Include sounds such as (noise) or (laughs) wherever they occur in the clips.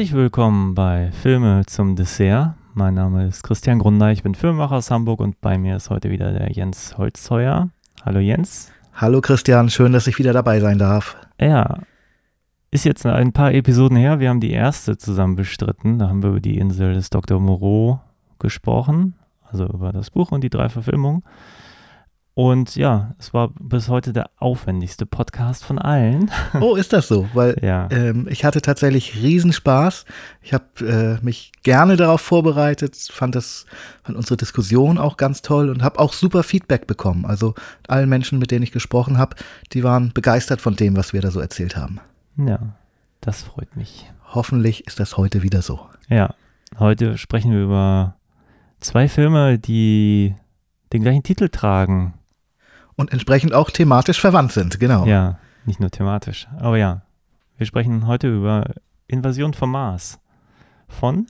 Herzlich willkommen bei Filme zum Dessert. Mein Name ist Christian Grunder, ich bin Filmemacher aus Hamburg und bei mir ist heute wieder der Jens Holzheuer. Hallo Jens. Hallo Christian, schön, dass ich wieder dabei sein darf. Ja, ist jetzt ein paar Episoden her. Wir haben die erste zusammen bestritten. Da haben wir über die Insel des Dr. Moreau gesprochen, also über das Buch und die drei Verfilmungen. Und ja, es war bis heute der aufwendigste Podcast von allen. (laughs) Oh, ist das so? Weil Ja. ähm, ich hatte tatsächlich Riesenspaß. Ich habe äh, mich gerne darauf vorbereitet, fand das, fand unsere Diskussion auch ganz toll und habe auch super Feedback bekommen. Also allen Menschen, mit denen ich gesprochen habe, die waren begeistert von dem, was wir da so erzählt haben. Ja, das freut mich. Hoffentlich ist das heute wieder so. Ja, heute sprechen wir über zwei Filme, die den gleichen Titel tragen. Und entsprechend auch thematisch verwandt sind, genau. Ja, nicht nur thematisch. Aber ja, wir sprechen heute über Invasion vom Mars. Von?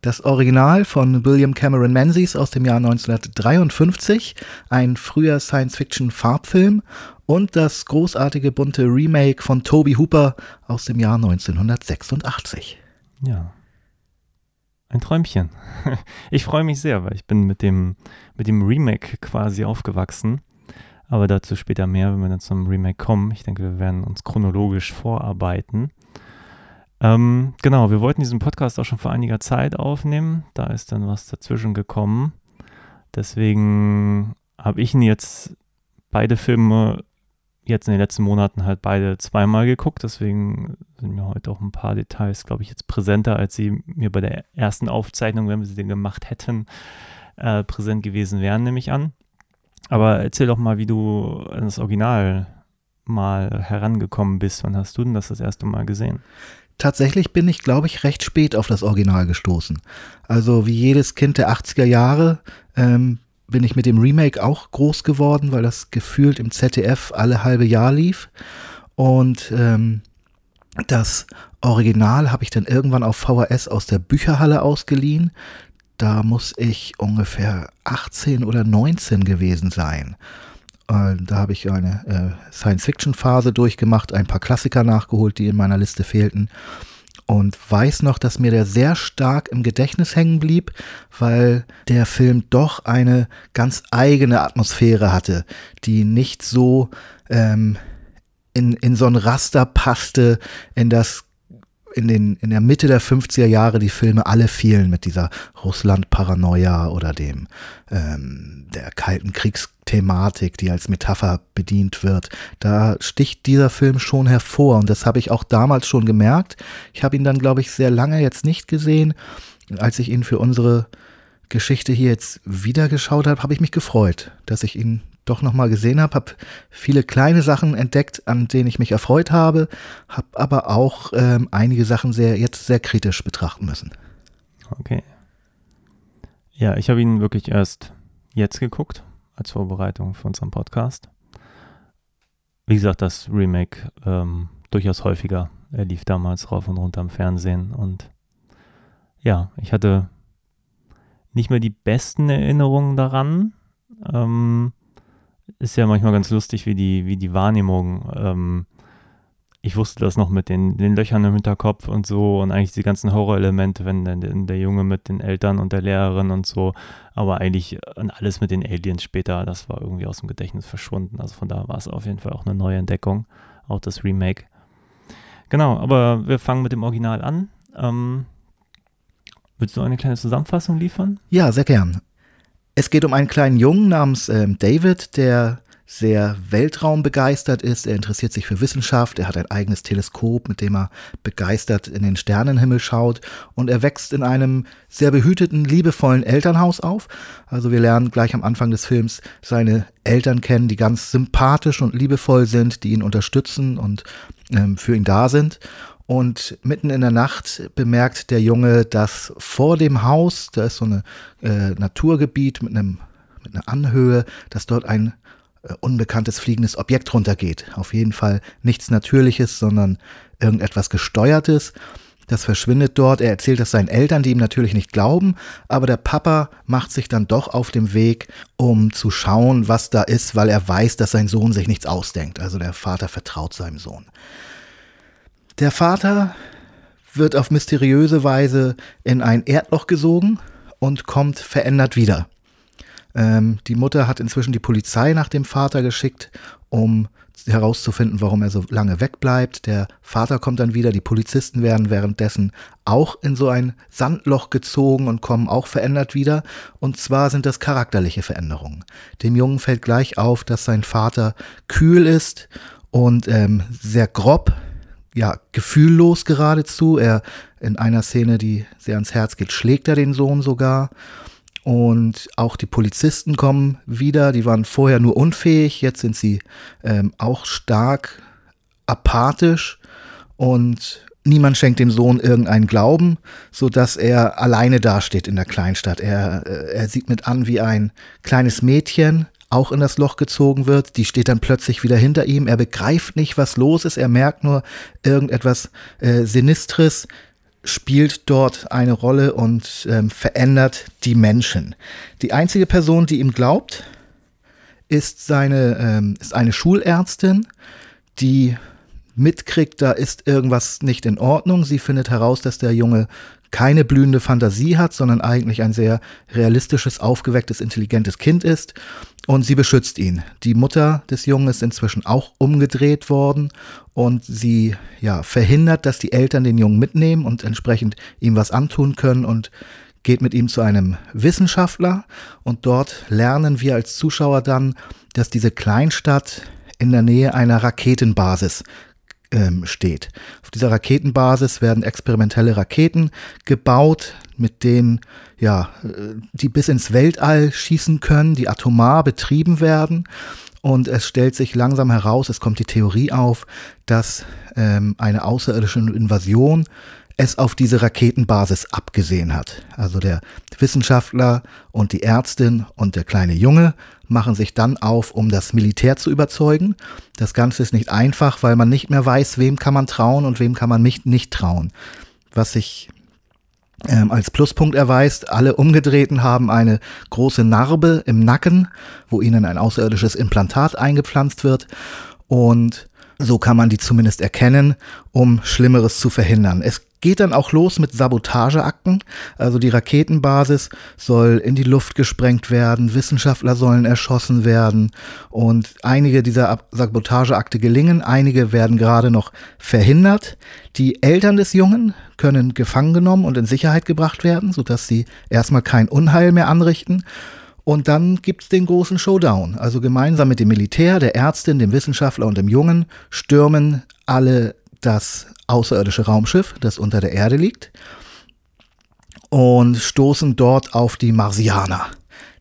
Das Original von William Cameron Menzies aus dem Jahr 1953, ein früher Science-Fiction-Farbfilm und das großartige bunte Remake von Toby Hooper aus dem Jahr 1986. Ja. Ein Träumchen. (laughs) Ich freue mich sehr, weil ich bin mit dem, mit dem Remake quasi aufgewachsen. Aber dazu später mehr, wenn wir dann zum Remake kommen. Ich denke, wir werden uns chronologisch vorarbeiten. Ähm, genau, wir wollten diesen Podcast auch schon vor einiger Zeit aufnehmen. Da ist dann was dazwischen gekommen. Deswegen habe ich ihn jetzt beide Filme jetzt in den letzten Monaten halt beide zweimal geguckt. Deswegen sind mir heute auch ein paar Details, glaube ich, jetzt präsenter, als sie mir bei der ersten Aufzeichnung, wenn wir sie denn gemacht hätten, äh, präsent gewesen wären, nehme ich an. Aber erzähl doch mal, wie du an das Original mal herangekommen bist. Wann hast du denn das das erste Mal gesehen? Tatsächlich bin ich, glaube ich, recht spät auf das Original gestoßen. Also wie jedes Kind der 80er Jahre ähm, bin ich mit dem Remake auch groß geworden, weil das gefühlt im ZDF alle halbe Jahr lief. Und ähm, das Original habe ich dann irgendwann auf VHS aus der Bücherhalle ausgeliehen. Da muss ich ungefähr 18 oder 19 gewesen sein. Äh, Da habe ich eine äh, Science-Fiction-Phase durchgemacht, ein paar Klassiker nachgeholt, die in meiner Liste fehlten. Und weiß noch, dass mir der sehr stark im Gedächtnis hängen blieb, weil der Film doch eine ganz eigene Atmosphäre hatte, die nicht so ähm, in, in so ein Raster passte, in das in, den, in der Mitte der 50er Jahre die Filme alle fielen mit dieser Russland-Paranoia oder dem ähm, der kalten Kriegsthematik, die als Metapher bedient wird. Da sticht dieser Film schon hervor und das habe ich auch damals schon gemerkt. Ich habe ihn dann, glaube ich, sehr lange jetzt nicht gesehen. Als ich ihn für unsere Geschichte hier jetzt wieder geschaut habe, habe ich mich gefreut, dass ich ihn doch nochmal gesehen habe, habe viele kleine Sachen entdeckt, an denen ich mich erfreut habe, habe aber auch ähm, einige Sachen sehr jetzt sehr kritisch betrachten müssen. Okay. Ja, ich habe ihn wirklich erst jetzt geguckt, als Vorbereitung für unseren Podcast. Wie gesagt, das Remake ähm, durchaus häufiger. Er lief damals rauf und runter im Fernsehen und ja, ich hatte nicht mehr die besten Erinnerungen daran. Ähm, ist ja manchmal ganz lustig, wie die, wie die Wahrnehmung. Ähm, ich wusste das noch mit den, den Löchern im Hinterkopf und so und eigentlich die ganzen Horrorelemente, wenn der, der Junge mit den Eltern und der Lehrerin und so, aber eigentlich an alles mit den Aliens später, das war irgendwie aus dem Gedächtnis verschwunden. Also von da war es auf jeden Fall auch eine neue Entdeckung, auch das Remake. Genau, aber wir fangen mit dem Original an. Ähm, willst du eine kleine Zusammenfassung liefern? Ja, sehr gern. Es geht um einen kleinen Jungen namens ähm, David, der sehr weltraumbegeistert ist. Er interessiert sich für Wissenschaft. Er hat ein eigenes Teleskop, mit dem er begeistert in den Sternenhimmel schaut. Und er wächst in einem sehr behüteten, liebevollen Elternhaus auf. Also wir lernen gleich am Anfang des Films seine Eltern kennen, die ganz sympathisch und liebevoll sind, die ihn unterstützen und ähm, für ihn da sind. Und mitten in der Nacht bemerkt der Junge, dass vor dem Haus, da ist so ein äh, Naturgebiet mit, einem, mit einer Anhöhe, dass dort ein äh, unbekanntes fliegendes Objekt runtergeht. Auf jeden Fall nichts Natürliches, sondern irgendetwas Gesteuertes. Das verschwindet dort. Er erzählt das seinen Eltern, die ihm natürlich nicht glauben. Aber der Papa macht sich dann doch auf dem Weg, um zu schauen, was da ist, weil er weiß, dass sein Sohn sich nichts ausdenkt. Also der Vater vertraut seinem Sohn. Der Vater wird auf mysteriöse Weise in ein Erdloch gesogen und kommt verändert wieder. Ähm, die Mutter hat inzwischen die Polizei nach dem Vater geschickt, um herauszufinden, warum er so lange wegbleibt. Der Vater kommt dann wieder, die Polizisten werden währenddessen auch in so ein Sandloch gezogen und kommen auch verändert wieder. Und zwar sind das charakterliche Veränderungen. Dem Jungen fällt gleich auf, dass sein Vater kühl ist und ähm, sehr grob, ja, gefühllos geradezu. Er in einer Szene, die sehr ans Herz geht, schlägt er den Sohn sogar. Und auch die Polizisten kommen wieder, die waren vorher nur unfähig, jetzt sind sie ähm, auch stark apathisch und niemand schenkt dem Sohn irgendeinen Glauben, sodass er alleine dasteht in der Kleinstadt. Er, äh, er sieht mit an, wie ein kleines Mädchen auch in das Loch gezogen wird. Die steht dann plötzlich wieder hinter ihm. Er begreift nicht, was los ist. Er merkt nur irgendetwas äh, Sinistres spielt dort eine Rolle und ähm, verändert die Menschen. Die einzige Person, die ihm glaubt, ist seine ähm, ist eine Schulärztin, die mitkriegt, da ist irgendwas nicht in Ordnung. Sie findet heraus, dass der Junge keine blühende Fantasie hat, sondern eigentlich ein sehr realistisches, aufgewecktes, intelligentes Kind ist und sie beschützt ihn. Die Mutter des Jungen ist inzwischen auch umgedreht worden und sie ja verhindert, dass die Eltern den Jungen mitnehmen und entsprechend ihm was antun können und geht mit ihm zu einem Wissenschaftler und dort lernen wir als Zuschauer dann, dass diese Kleinstadt in der Nähe einer Raketenbasis ähm, steht. Auf dieser Raketenbasis werden experimentelle Raketen gebaut, mit denen ja, äh, die bis ins Weltall schießen können, die atomar betrieben werden. Und es stellt sich langsam heraus, es kommt die Theorie auf, dass ähm, eine außerirdische Invasion es auf diese Raketenbasis abgesehen hat. Also der Wissenschaftler und die Ärztin und der kleine Junge machen sich dann auf, um das Militär zu überzeugen. Das Ganze ist nicht einfach, weil man nicht mehr weiß, wem kann man trauen und wem kann man nicht, nicht trauen. Was sich ähm, als Pluspunkt erweist, alle Umgedrehten haben eine große Narbe im Nacken, wo ihnen ein außerirdisches Implantat eingepflanzt wird. Und so kann man die zumindest erkennen, um Schlimmeres zu verhindern. Es geht dann auch los mit Sabotageakten. Also die Raketenbasis soll in die Luft gesprengt werden, Wissenschaftler sollen erschossen werden und einige dieser Sabotageakte gelingen, einige werden gerade noch verhindert. Die Eltern des Jungen können gefangen genommen und in Sicherheit gebracht werden, sodass sie erstmal kein Unheil mehr anrichten. Und dann gibt's den großen Showdown. Also gemeinsam mit dem Militär, der Ärztin, dem Wissenschaftler und dem Jungen stürmen alle das außerirdische Raumschiff, das unter der Erde liegt, und stoßen dort auf die Marsianer.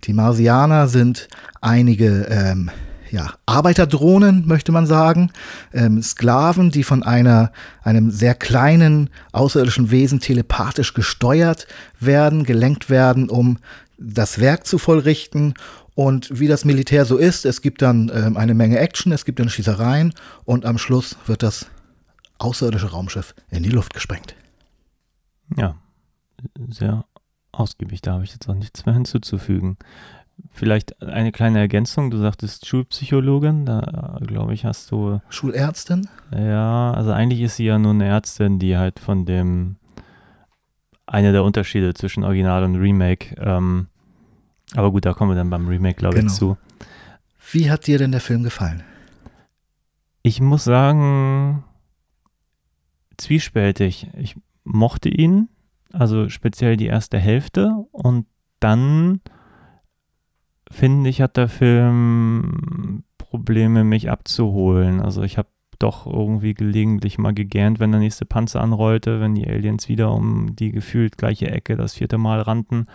Die Marsianer sind einige ähm, ja, Arbeiterdrohnen, möchte man sagen, ähm, Sklaven, die von einer, einem sehr kleinen außerirdischen Wesen telepathisch gesteuert werden, gelenkt werden, um das Werk zu vollrichten. Und wie das Militär so ist, es gibt dann ähm, eine Menge Action, es gibt dann Schießereien und am Schluss wird das außerirdische Raumschiff in die Luft gesprengt. Ja, sehr ausgiebig. Da habe ich jetzt auch nichts mehr hinzuzufügen. Vielleicht eine kleine Ergänzung. Du sagtest Schulpsychologin, da glaube ich, hast du. Schulärztin? Ja, also eigentlich ist sie ja nur eine Ärztin, die halt von dem. Einer der Unterschiede zwischen Original und Remake. Ähm, aber gut, da kommen wir dann beim Remake, glaube genau. ich, zu. Wie hat dir denn der Film gefallen? Ich muss sagen, zwiespältig. Ich mochte ihn, also speziell die erste Hälfte und dann finde ich, hat der Film Probleme, mich abzuholen. Also ich habe doch irgendwie gelegentlich mal gegähnt, wenn der nächste Panzer anrollte, wenn die Aliens wieder um die gefühlt gleiche Ecke das vierte Mal rannten.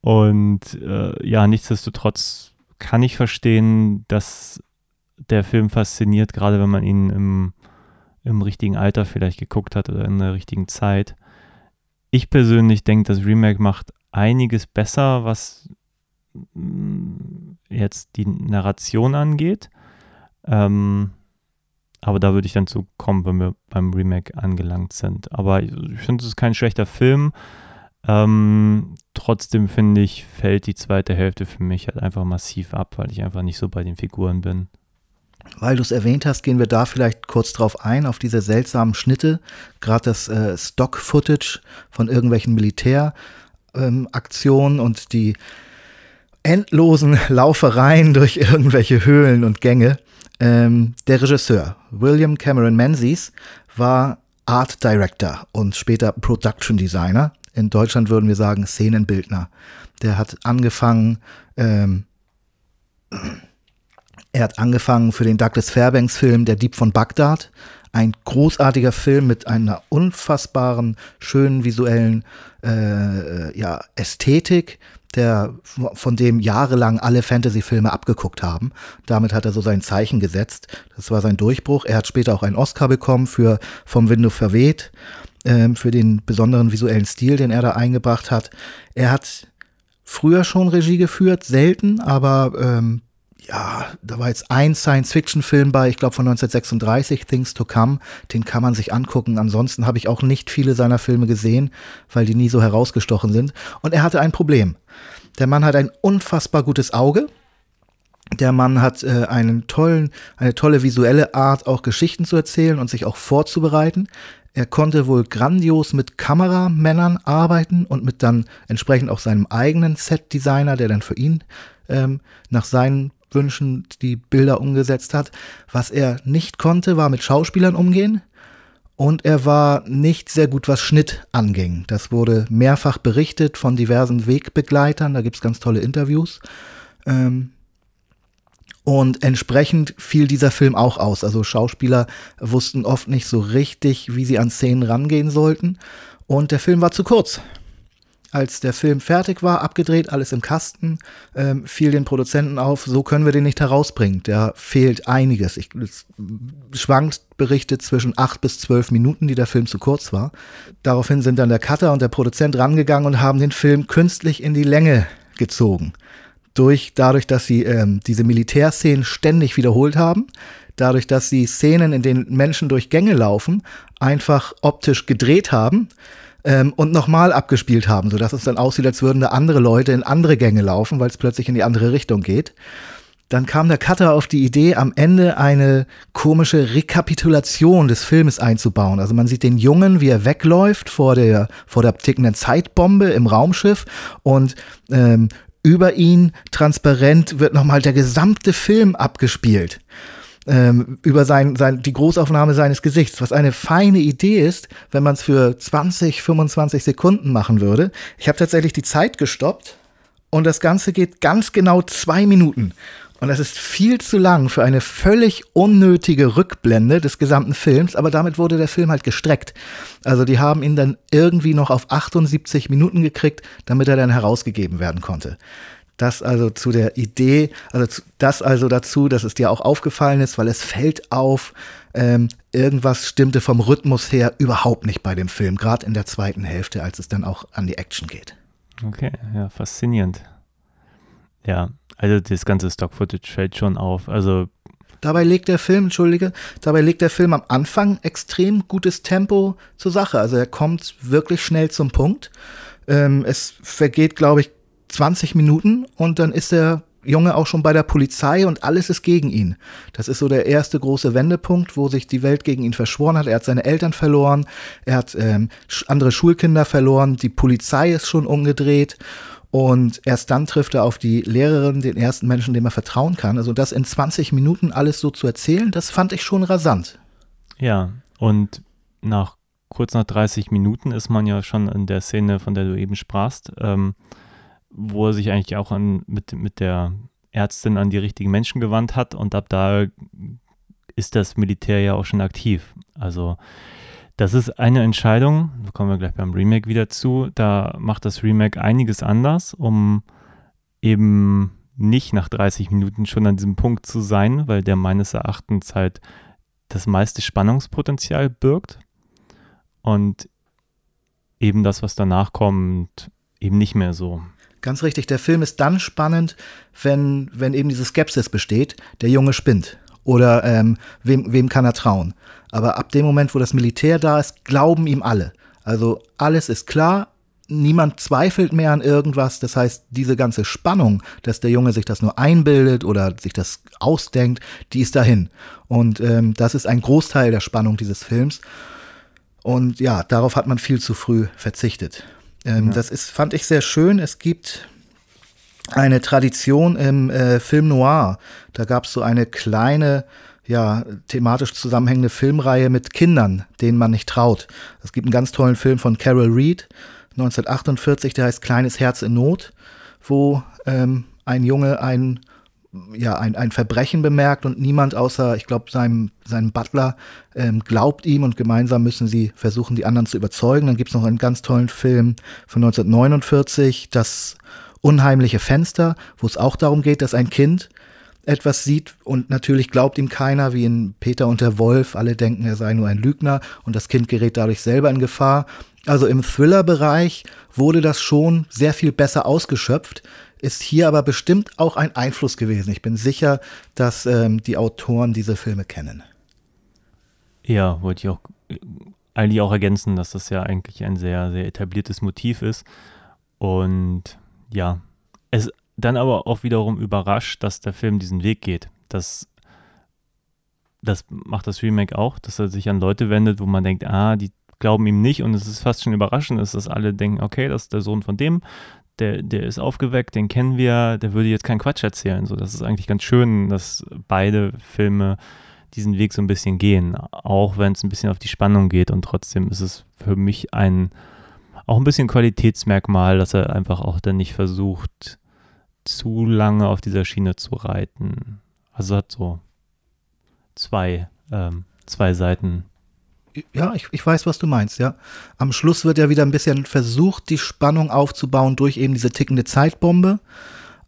Und äh, ja, nichtsdestotrotz kann ich verstehen, dass der Film fasziniert, gerade wenn man ihn im im richtigen Alter vielleicht geguckt hat oder in der richtigen Zeit. Ich persönlich denke, das Remake macht einiges besser, was mm, jetzt die Narration angeht. Ähm, aber da würde ich dann zu kommen, wenn wir beim Remake angelangt sind. Aber ich finde, es ist kein schlechter Film. Ähm, trotzdem finde ich, fällt die zweite Hälfte für mich halt einfach massiv ab, weil ich einfach nicht so bei den Figuren bin. Weil du es erwähnt hast, gehen wir da vielleicht kurz drauf ein, auf diese seltsamen Schnitte, gerade das äh, Stock-Footage von irgendwelchen Militäraktionen ähm, und die endlosen (laughs) Laufereien durch irgendwelche Höhlen und Gänge. Ähm, der Regisseur William Cameron Menzies war Art Director und später Production Designer. In Deutschland würden wir sagen Szenenbildner. Der hat angefangen, ähm, er hat angefangen für den Douglas Fairbanks Film Der Dieb von Bagdad. Ein großartiger Film mit einer unfassbaren, schönen visuellen äh, ja, Ästhetik, der, von dem jahrelang alle Fantasy-Filme abgeguckt haben. Damit hat er so sein Zeichen gesetzt. Das war sein Durchbruch. Er hat später auch einen Oscar bekommen für Vom Winde verweht, äh, für den besonderen visuellen Stil, den er da eingebracht hat. Er hat früher schon Regie geführt, selten, aber ähm, ja, da war jetzt ein Science-Fiction-Film bei, ich glaube von 1936, Things to Come. Den kann man sich angucken. Ansonsten habe ich auch nicht viele seiner Filme gesehen, weil die nie so herausgestochen sind. Und er hatte ein Problem. Der Mann hat ein unfassbar gutes Auge. Der Mann hat äh, einen tollen, eine tolle visuelle Art, auch Geschichten zu erzählen und sich auch vorzubereiten. Er konnte wohl grandios mit Kameramännern arbeiten und mit dann entsprechend auch seinem eigenen Set-Designer, der dann für ihn ähm, nach seinen Wünschen die Bilder umgesetzt hat. Was er nicht konnte, war mit Schauspielern umgehen. Und er war nicht sehr gut, was Schnitt anging. Das wurde mehrfach berichtet von diversen Wegbegleitern. Da gibt es ganz tolle Interviews. Ähm und entsprechend fiel dieser Film auch aus. Also Schauspieler wussten oft nicht so richtig, wie sie an Szenen rangehen sollten. Und der Film war zu kurz als der Film fertig war, abgedreht, alles im Kasten, ähm, fiel den Produzenten auf, so können wir den nicht herausbringen. Da fehlt einiges. Ich, schwankt Berichte zwischen acht bis zwölf Minuten, die der Film zu kurz war. Daraufhin sind dann der Cutter und der Produzent rangegangen und haben den Film künstlich in die Länge gezogen. Durch, dadurch, dass sie ähm, diese Militärszenen ständig wiederholt haben, dadurch, dass sie Szenen, in denen Menschen durch Gänge laufen, einfach optisch gedreht haben ähm, und nochmal abgespielt haben, sodass es dann aussieht, als würden da andere Leute in andere Gänge laufen, weil es plötzlich in die andere Richtung geht. Dann kam der Cutter auf die Idee, am Ende eine komische Rekapitulation des Filmes einzubauen. Also man sieht den Jungen, wie er wegläuft vor der, vor der tickenden Zeitbombe im Raumschiff und ähm, über ihn transparent wird nochmal der gesamte Film abgespielt ähm, über sein, sein, die Großaufnahme seines Gesichts, was eine feine Idee ist, wenn man es für 20, 25 Sekunden machen würde. Ich habe tatsächlich die Zeit gestoppt und das Ganze geht ganz genau zwei Minuten. Und das ist viel zu lang für eine völlig unnötige Rückblende des gesamten Films, aber damit wurde der Film halt gestreckt. Also die haben ihn dann irgendwie noch auf 78 Minuten gekriegt, damit er dann herausgegeben werden konnte. Das also zu der Idee, also das also dazu, dass es dir auch aufgefallen ist, weil es fällt auf, ähm, irgendwas stimmte vom Rhythmus her überhaupt nicht bei dem Film, gerade in der zweiten Hälfte, als es dann auch an die Action geht. Okay, ja, faszinierend. Ja, also das ganze Stock-Footage fällt schon auf. Also Dabei legt der Film, entschuldige, dabei legt der Film am Anfang extrem gutes Tempo zur Sache. Also er kommt wirklich schnell zum Punkt. Ähm, es vergeht, glaube ich, 20 Minuten und dann ist der Junge auch schon bei der Polizei und alles ist gegen ihn. Das ist so der erste große Wendepunkt, wo sich die Welt gegen ihn verschworen hat. Er hat seine Eltern verloren, er hat ähm, andere Schulkinder verloren, die Polizei ist schon umgedreht und erst dann trifft er auf die Lehrerin, den ersten Menschen, dem er vertrauen kann. Also das in 20 Minuten alles so zu erzählen, das fand ich schon rasant. Ja, und nach kurz nach 30 Minuten ist man ja schon in der Szene, von der du eben sprachst. Ähm, wo er sich eigentlich auch an, mit, mit der Ärztin an die richtigen Menschen gewandt hat und ab da ist das Militär ja auch schon aktiv. Also das ist eine Entscheidung, da kommen wir gleich beim Remake wieder zu, da macht das Remake einiges anders, um eben nicht nach 30 Minuten schon an diesem Punkt zu sein, weil der meines Erachtens halt das meiste Spannungspotenzial birgt und eben das, was danach kommt, eben nicht mehr so. Ganz richtig, der Film ist dann spannend, wenn, wenn eben diese Skepsis besteht, der Junge spinnt. oder ähm, wem, wem kann er trauen. Aber ab dem Moment, wo das Militär da ist, glauben ihm alle. Also alles ist klar, niemand zweifelt mehr an irgendwas. Das heißt, diese ganze Spannung, dass der Junge sich das nur einbildet oder sich das ausdenkt, die ist dahin. Und ähm, das ist ein Großteil der Spannung dieses Films. Und ja, darauf hat man viel zu früh verzichtet. Ähm, ja. Das ist, fand ich sehr schön. Es gibt eine Tradition im äh, Film Noir. Da gab es so eine kleine, ja, thematisch zusammenhängende Filmreihe mit Kindern, denen man nicht traut. Es gibt einen ganz tollen Film von Carol Reed, 1948, der heißt Kleines Herz in Not, wo ähm, ein Junge ein, ja, ein, ein Verbrechen bemerkt und niemand außer, ich glaube, seinem, seinem Butler ähm, glaubt ihm und gemeinsam müssen sie versuchen, die anderen zu überzeugen. Dann gibt es noch einen ganz tollen Film von 1949, das unheimliche Fenster, wo es auch darum geht, dass ein Kind etwas sieht und natürlich glaubt ihm keiner, wie in Peter und der Wolf. Alle denken, er sei nur ein Lügner und das Kind gerät dadurch selber in Gefahr. Also im Thriller-Bereich wurde das schon sehr viel besser ausgeschöpft, ist hier aber bestimmt auch ein Einfluss gewesen. Ich bin sicher, dass ähm, die Autoren diese Filme kennen. Ja, wollte ich auch eigentlich auch ergänzen, dass das ja eigentlich ein sehr, sehr etabliertes Motiv ist. Und ja, es dann aber auch wiederum überrascht, dass der Film diesen Weg geht. Das, das macht das Remake auch, dass er sich an Leute wendet, wo man denkt, ah, die glauben ihm nicht und es ist fast schon überraschend, dass alle denken, okay, das ist der Sohn von dem, der, der ist aufgeweckt, den kennen wir, der würde jetzt keinen Quatsch erzählen. So, das ist eigentlich ganz schön, dass beide Filme diesen Weg so ein bisschen gehen, auch wenn es ein bisschen auf die Spannung geht und trotzdem ist es für mich ein auch ein bisschen Qualitätsmerkmal, dass er einfach auch dann nicht versucht, zu lange auf dieser Schiene zu reiten. Also hat so zwei, ähm, zwei Seiten. Ja, ich, ich weiß, was du meinst, ja. Am Schluss wird ja wieder ein bisschen versucht, die Spannung aufzubauen durch eben diese tickende Zeitbombe.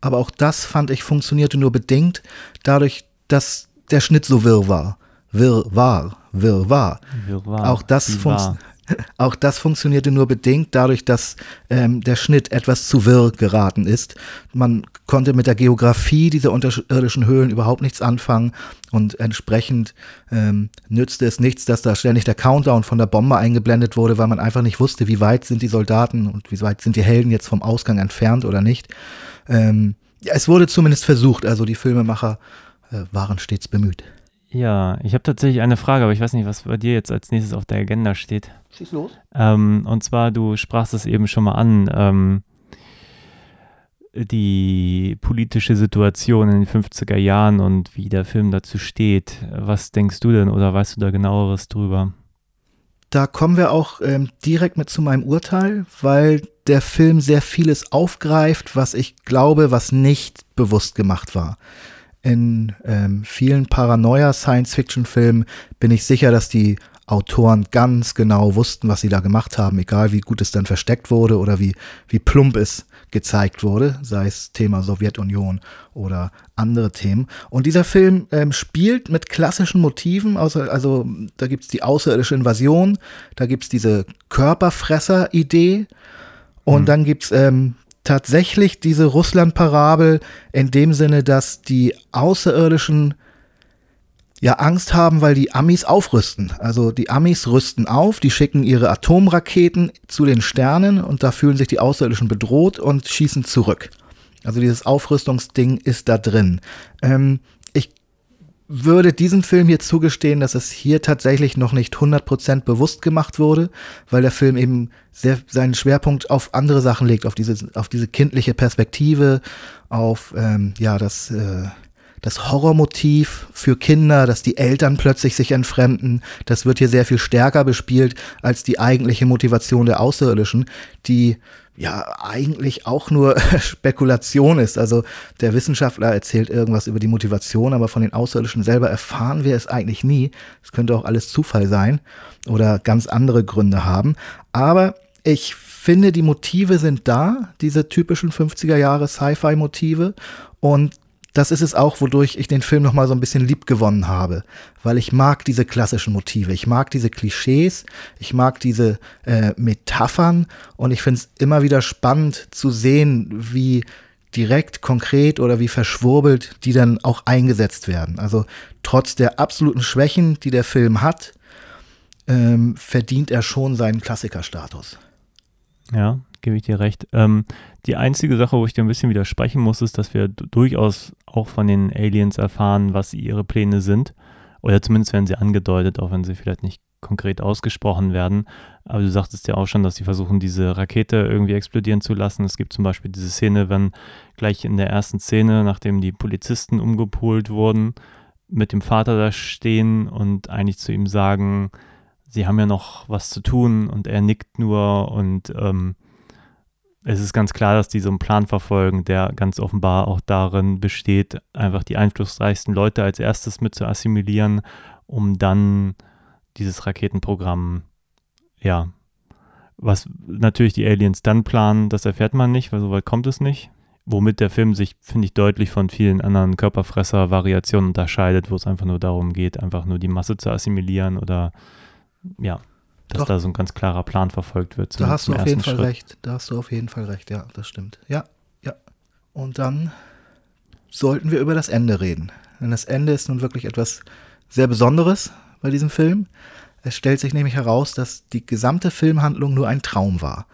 Aber auch das, fand ich, funktionierte nur bedingt, dadurch, dass der Schnitt so wirr war. Wirr war, wirr war. Wirr war. Auch das funktioniert. (laughs) Auch das funktionierte nur bedingt dadurch, dass ähm, der Schnitt etwas zu wirr geraten ist. Man konnte mit der Geografie dieser unterirdischen Höhlen überhaupt nichts anfangen und entsprechend ähm, nützte es nichts, dass da ständig der Countdown von der Bombe eingeblendet wurde, weil man einfach nicht wusste, wie weit sind die Soldaten und wie weit sind die Helden jetzt vom Ausgang entfernt oder nicht. Ähm, es wurde zumindest versucht, also die Filmemacher äh, waren stets bemüht. Ja, ich habe tatsächlich eine Frage, aber ich weiß nicht, was bei dir jetzt als nächstes auf der Agenda steht. Schieß los. Ähm, und zwar, du sprachst es eben schon mal an, ähm, die politische Situation in den 50er Jahren und wie der Film dazu steht. Was denkst du denn oder weißt du da genaueres drüber? Da kommen wir auch ähm, direkt mit zu meinem Urteil, weil der Film sehr vieles aufgreift, was ich glaube, was nicht bewusst gemacht war in ähm, vielen Paranoia-Science-Fiction-Filmen bin ich sicher, dass die Autoren ganz genau wussten, was sie da gemacht haben, egal wie gut es dann versteckt wurde oder wie, wie plump es gezeigt wurde, sei es Thema Sowjetunion oder andere Themen. Und dieser Film ähm, spielt mit klassischen Motiven, also, also da gibt's die außerirdische Invasion, da gibt's diese Körperfresser-Idee und mhm. dann gibt's ähm, tatsächlich diese Russland-Parabel in dem Sinne, dass die Außerirdischen ja Angst haben, weil die Amis aufrüsten. Also die Amis rüsten auf, die schicken ihre Atomraketen zu den Sternen und da fühlen sich die Außerirdischen bedroht und schießen zurück. Also dieses Aufrüstungsding ist da drin. Ähm, würde diesem Film hier zugestehen, dass es hier tatsächlich noch nicht 100% bewusst gemacht wurde, weil der Film eben sehr seinen Schwerpunkt auf andere Sachen legt, auf diese, auf diese kindliche Perspektive, auf ähm, ja das, äh, das Horrormotiv für Kinder, dass die Eltern plötzlich sich entfremden. Das wird hier sehr viel stärker bespielt als die eigentliche Motivation der Außerirdischen, die ja eigentlich auch nur (laughs) Spekulation ist. Also der Wissenschaftler erzählt irgendwas über die Motivation, aber von den Außerirdischen selber erfahren wir es eigentlich nie. Es könnte auch alles Zufall sein oder ganz andere Gründe haben. Aber ich finde, die Motive sind da, diese typischen 50er Jahre Sci-Fi-Motive. Und das ist es auch, wodurch ich den Film nochmal so ein bisschen lieb gewonnen habe, weil ich mag diese klassischen Motive, ich mag diese Klischees, ich mag diese äh, Metaphern. Und ich finde es immer wieder spannend zu sehen, wie direkt, konkret oder wie verschwurbelt die dann auch eingesetzt werden. Also trotz der absoluten Schwächen, die der Film hat, ähm, verdient er schon seinen Klassikerstatus. Ja, gebe ich dir recht. Ähm, die einzige Sache, wo ich dir ein bisschen widersprechen muss, ist, dass wir durchaus auch von den Aliens erfahren, was ihre Pläne sind. Oder zumindest werden sie angedeutet, auch wenn sie vielleicht nicht konkret ausgesprochen werden. Aber du sagtest ja auch schon, dass sie versuchen, diese Rakete irgendwie explodieren zu lassen. Es gibt zum Beispiel diese Szene, wenn gleich in der ersten Szene, nachdem die Polizisten umgepolt wurden, mit dem Vater da stehen und eigentlich zu ihm sagen, sie haben ja noch was zu tun und er nickt nur und ähm, es ist ganz klar, dass die so einen Plan verfolgen, der ganz offenbar auch darin besteht, einfach die einflussreichsten Leute als erstes mit zu assimilieren, um dann dieses Raketenprogramm, ja, was natürlich die Aliens dann planen, das erfährt man nicht, weil so weit kommt es nicht. Womit der Film sich, finde ich, deutlich von vielen anderen Körperfresser-Variationen unterscheidet, wo es einfach nur darum geht, einfach nur die Masse zu assimilieren oder ja, dass Doch. da so ein ganz klarer Plan verfolgt wird. Da hast du auf jeden Fall Schritt. recht. Da hast du auf jeden Fall recht. Ja, das stimmt. Ja, ja. Und dann sollten wir über das Ende reden. Denn das Ende ist nun wirklich etwas sehr Besonderes bei diesem Film. Es stellt sich nämlich heraus, dass die gesamte Filmhandlung nur ein Traum war.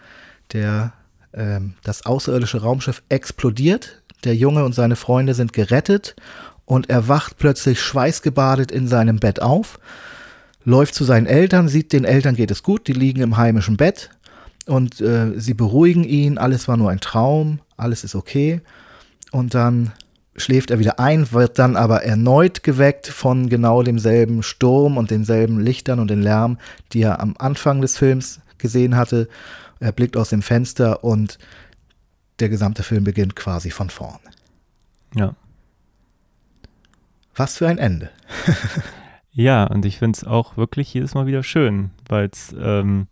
Der, ähm, das außerirdische Raumschiff explodiert, der Junge und seine Freunde sind gerettet und er wacht plötzlich schweißgebadet in seinem Bett auf läuft zu seinen Eltern, sieht, den Eltern geht es gut, die liegen im heimischen Bett und äh, sie beruhigen ihn, alles war nur ein Traum, alles ist okay. Und dann schläft er wieder ein, wird dann aber erneut geweckt von genau demselben Sturm und denselben Lichtern und den Lärm, die er am Anfang des Films gesehen hatte. Er blickt aus dem Fenster und der gesamte Film beginnt quasi von vorn. Ja. Was für ein Ende. (laughs) Ja, und ich finde es auch wirklich jedes Mal wieder schön, weil es ähm,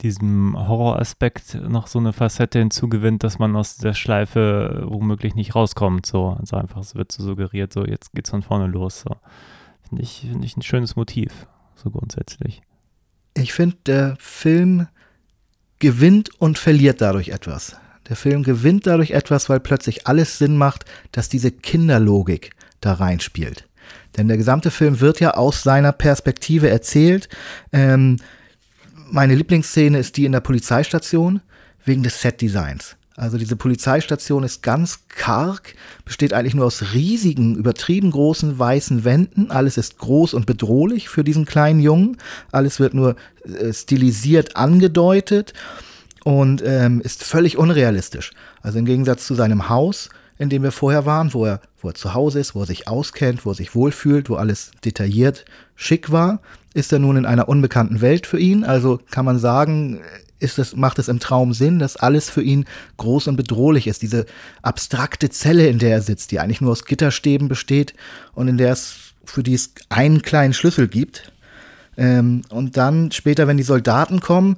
diesem Horroraspekt noch so eine Facette hinzugewinnt, dass man aus der Schleife womöglich nicht rauskommt. So, also einfach, es wird so suggeriert, so jetzt geht's von vorne los. So. Finde ich, find ich ein schönes Motiv, so grundsätzlich. Ich finde, der Film gewinnt und verliert dadurch etwas. Der Film gewinnt dadurch etwas, weil plötzlich alles Sinn macht, dass diese Kinderlogik da reinspielt. Denn der gesamte Film wird ja aus seiner Perspektive erzählt. Ähm, meine Lieblingsszene ist die in der Polizeistation wegen des Setdesigns. Also diese Polizeistation ist ganz karg, besteht eigentlich nur aus riesigen, übertrieben großen weißen Wänden. Alles ist groß und bedrohlich für diesen kleinen Jungen. Alles wird nur äh, stilisiert angedeutet und ähm, ist völlig unrealistisch. Also im Gegensatz zu seinem Haus, in dem wir vorher waren, wo er, wo er zu Hause ist, wo er sich auskennt, wo er sich wohlfühlt, wo alles detailliert schick war, ist er nun in einer unbekannten Welt für ihn. Also kann man sagen, ist es, macht es im Traum Sinn, dass alles für ihn groß und bedrohlich ist. Diese abstrakte Zelle, in der er sitzt, die eigentlich nur aus Gitterstäben besteht und in der es für die es einen kleinen Schlüssel gibt. Ähm, und dann später, wenn die Soldaten kommen,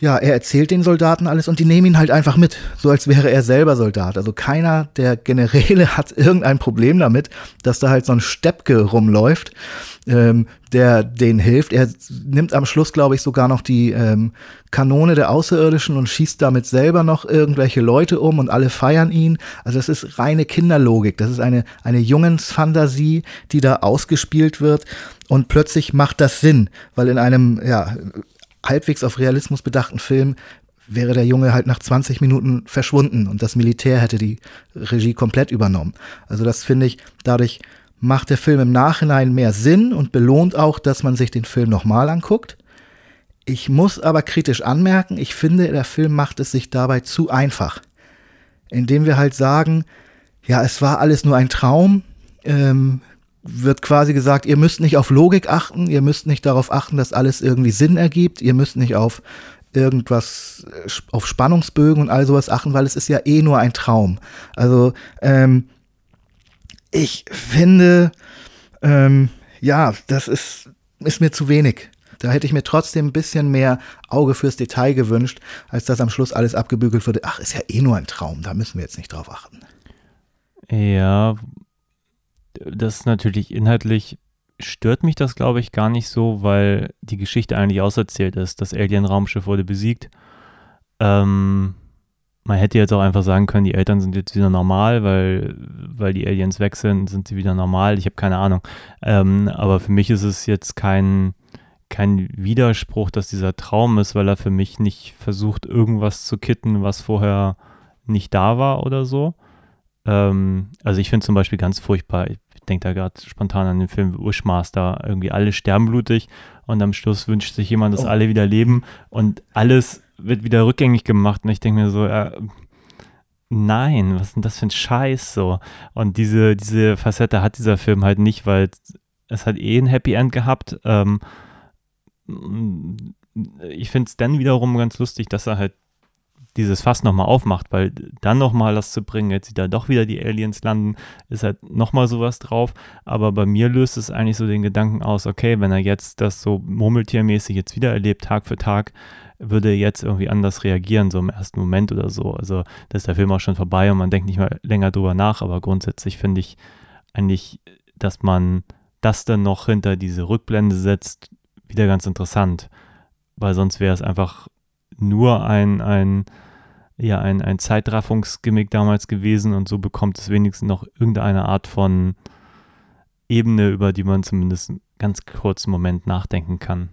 ja, er erzählt den Soldaten alles und die nehmen ihn halt einfach mit, so als wäre er selber Soldat. Also keiner der Generäle (laughs) hat irgendein Problem damit, dass da halt so ein Steppke rumläuft, ähm, der denen hilft. Er nimmt am Schluss, glaube ich, sogar noch die ähm, Kanone der Außerirdischen und schießt damit selber noch irgendwelche Leute um und alle feiern ihn. Also das ist reine Kinderlogik. Das ist eine, eine Jungensfantasie, die da ausgespielt wird. Und plötzlich macht das Sinn, weil in einem, ja, halbwegs auf Realismus bedachten Film wäre der Junge halt nach 20 Minuten verschwunden und das Militär hätte die Regie komplett übernommen. Also das finde ich, dadurch macht der Film im Nachhinein mehr Sinn und belohnt auch, dass man sich den Film nochmal anguckt. Ich muss aber kritisch anmerken, ich finde, der Film macht es sich dabei zu einfach. Indem wir halt sagen, ja, es war alles nur ein Traum, ähm, wird quasi gesagt, ihr müsst nicht auf Logik achten, ihr müsst nicht darauf achten, dass alles irgendwie Sinn ergibt, ihr müsst nicht auf irgendwas, äh, auf Spannungsbögen und all sowas achten, weil es ist ja eh nur ein Traum. Also, ähm, ich finde, ähm, ja, das ist, ist mir zu wenig. Da hätte ich mir trotzdem ein bisschen mehr Auge fürs Detail gewünscht, als dass am Schluss alles abgebügelt wurde. Ach, ist ja eh nur ein Traum, da müssen wir jetzt nicht drauf achten. Ja, das natürlich inhaltlich stört mich das, glaube ich, gar nicht so, weil die Geschichte eigentlich auserzählt ist. Das Alien-Raumschiff wurde besiegt. Ähm, man hätte jetzt auch einfach sagen können, die Eltern sind jetzt wieder normal, weil, weil die Aliens weg sind, sind sie wieder normal. Ich habe keine Ahnung. Ähm, aber für mich ist es jetzt kein, kein Widerspruch, dass dieser Traum ist, weil er für mich nicht versucht, irgendwas zu kitten, was vorher nicht da war oder so. Ähm, also ich finde zum Beispiel ganz furchtbar, ich denke da gerade spontan an den Film Wishmaster, irgendwie alle sterben blutig und am Schluss wünscht sich jemand, dass Oh. alle wieder leben und alles wird wieder rückgängig gemacht und ich denke mir so, äh, nein, was ist denn das für ein Scheiß so? Und diese, diese Facette hat dieser Film halt nicht, weil es hat eh ein Happy End gehabt. Ähm, ich finde es dann wiederum ganz lustig, dass er halt dieses Fass nochmal aufmacht, weil dann nochmal das zu bringen, jetzt da doch wieder die Aliens landen, ist halt nochmal sowas drauf. Aber bei mir löst es eigentlich so den Gedanken aus, okay, wenn er jetzt das so murmeltiermäßig jetzt wieder erlebt, Tag für Tag, würde er jetzt irgendwie anders reagieren, so im ersten Moment oder so. Also da ist der Film auch schon vorbei und man denkt nicht mehr länger drüber nach, aber grundsätzlich finde ich eigentlich, dass man das dann noch hinter diese Rückblende setzt, wieder ganz interessant. Weil sonst wäre es einfach nur ein, ein, ja, ein, ein Zeitraffungsgimmick damals gewesen und so bekommt es wenigstens noch irgendeine Art von Ebene, über die man zumindest einen ganz kurzen Moment nachdenken kann.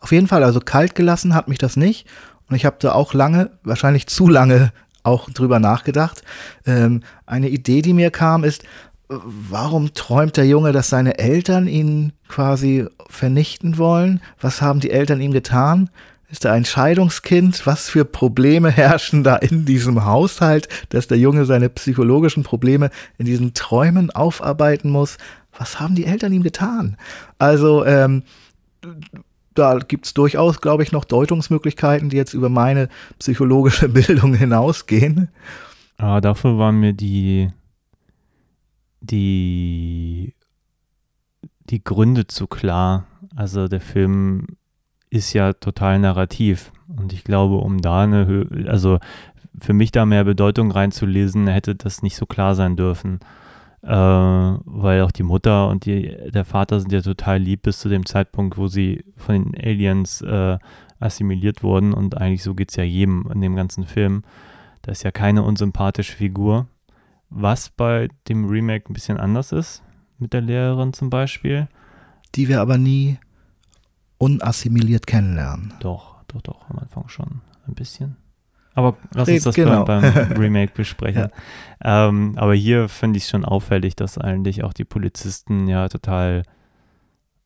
Auf jeden Fall, also kalt gelassen hat mich das nicht. Und ich habe da auch lange, wahrscheinlich zu lange, (laughs) auch drüber nachgedacht. Ähm, eine Idee, die mir kam, ist, warum träumt der Junge, dass seine Eltern ihn quasi vernichten wollen? Was haben die Eltern ihm getan? Ist er ein Scheidungskind? Was für Probleme herrschen da in diesem Haushalt, dass der Junge seine psychologischen Probleme in diesen Träumen aufarbeiten muss? Was haben die Eltern ihm getan? Also, ähm, da gibt es durchaus, glaube ich, noch Deutungsmöglichkeiten, die jetzt über meine psychologische (laughs) Bildung hinausgehen. Aber dafür waren mir die, die, die Gründe zu klar. Also der Film ist ja total narrativ. Und ich glaube, um da eine, Hö also für mich da mehr Bedeutung reinzulesen, hätte das nicht so klar sein dürfen. Äh, weil auch die Mutter und die, der Vater sind ja total lieb bis zu dem Zeitpunkt, wo sie von den Aliens äh, assimiliert wurden. Und eigentlich so geht es ja jedem in dem ganzen Film. Da ist ja keine unsympathische Figur. Was bei dem Remake ein bisschen anders ist, mit der Lehrerin zum Beispiel. Die wir aber nie unassimiliert kennenlernen. Doch, doch, doch, am Anfang schon ein bisschen. Aber lass uns das genau. beim, beim (laughs) Remake besprechen. ähm, aber hier finde ich es schon auffällig, dass eigentlich auch die Polizisten ja total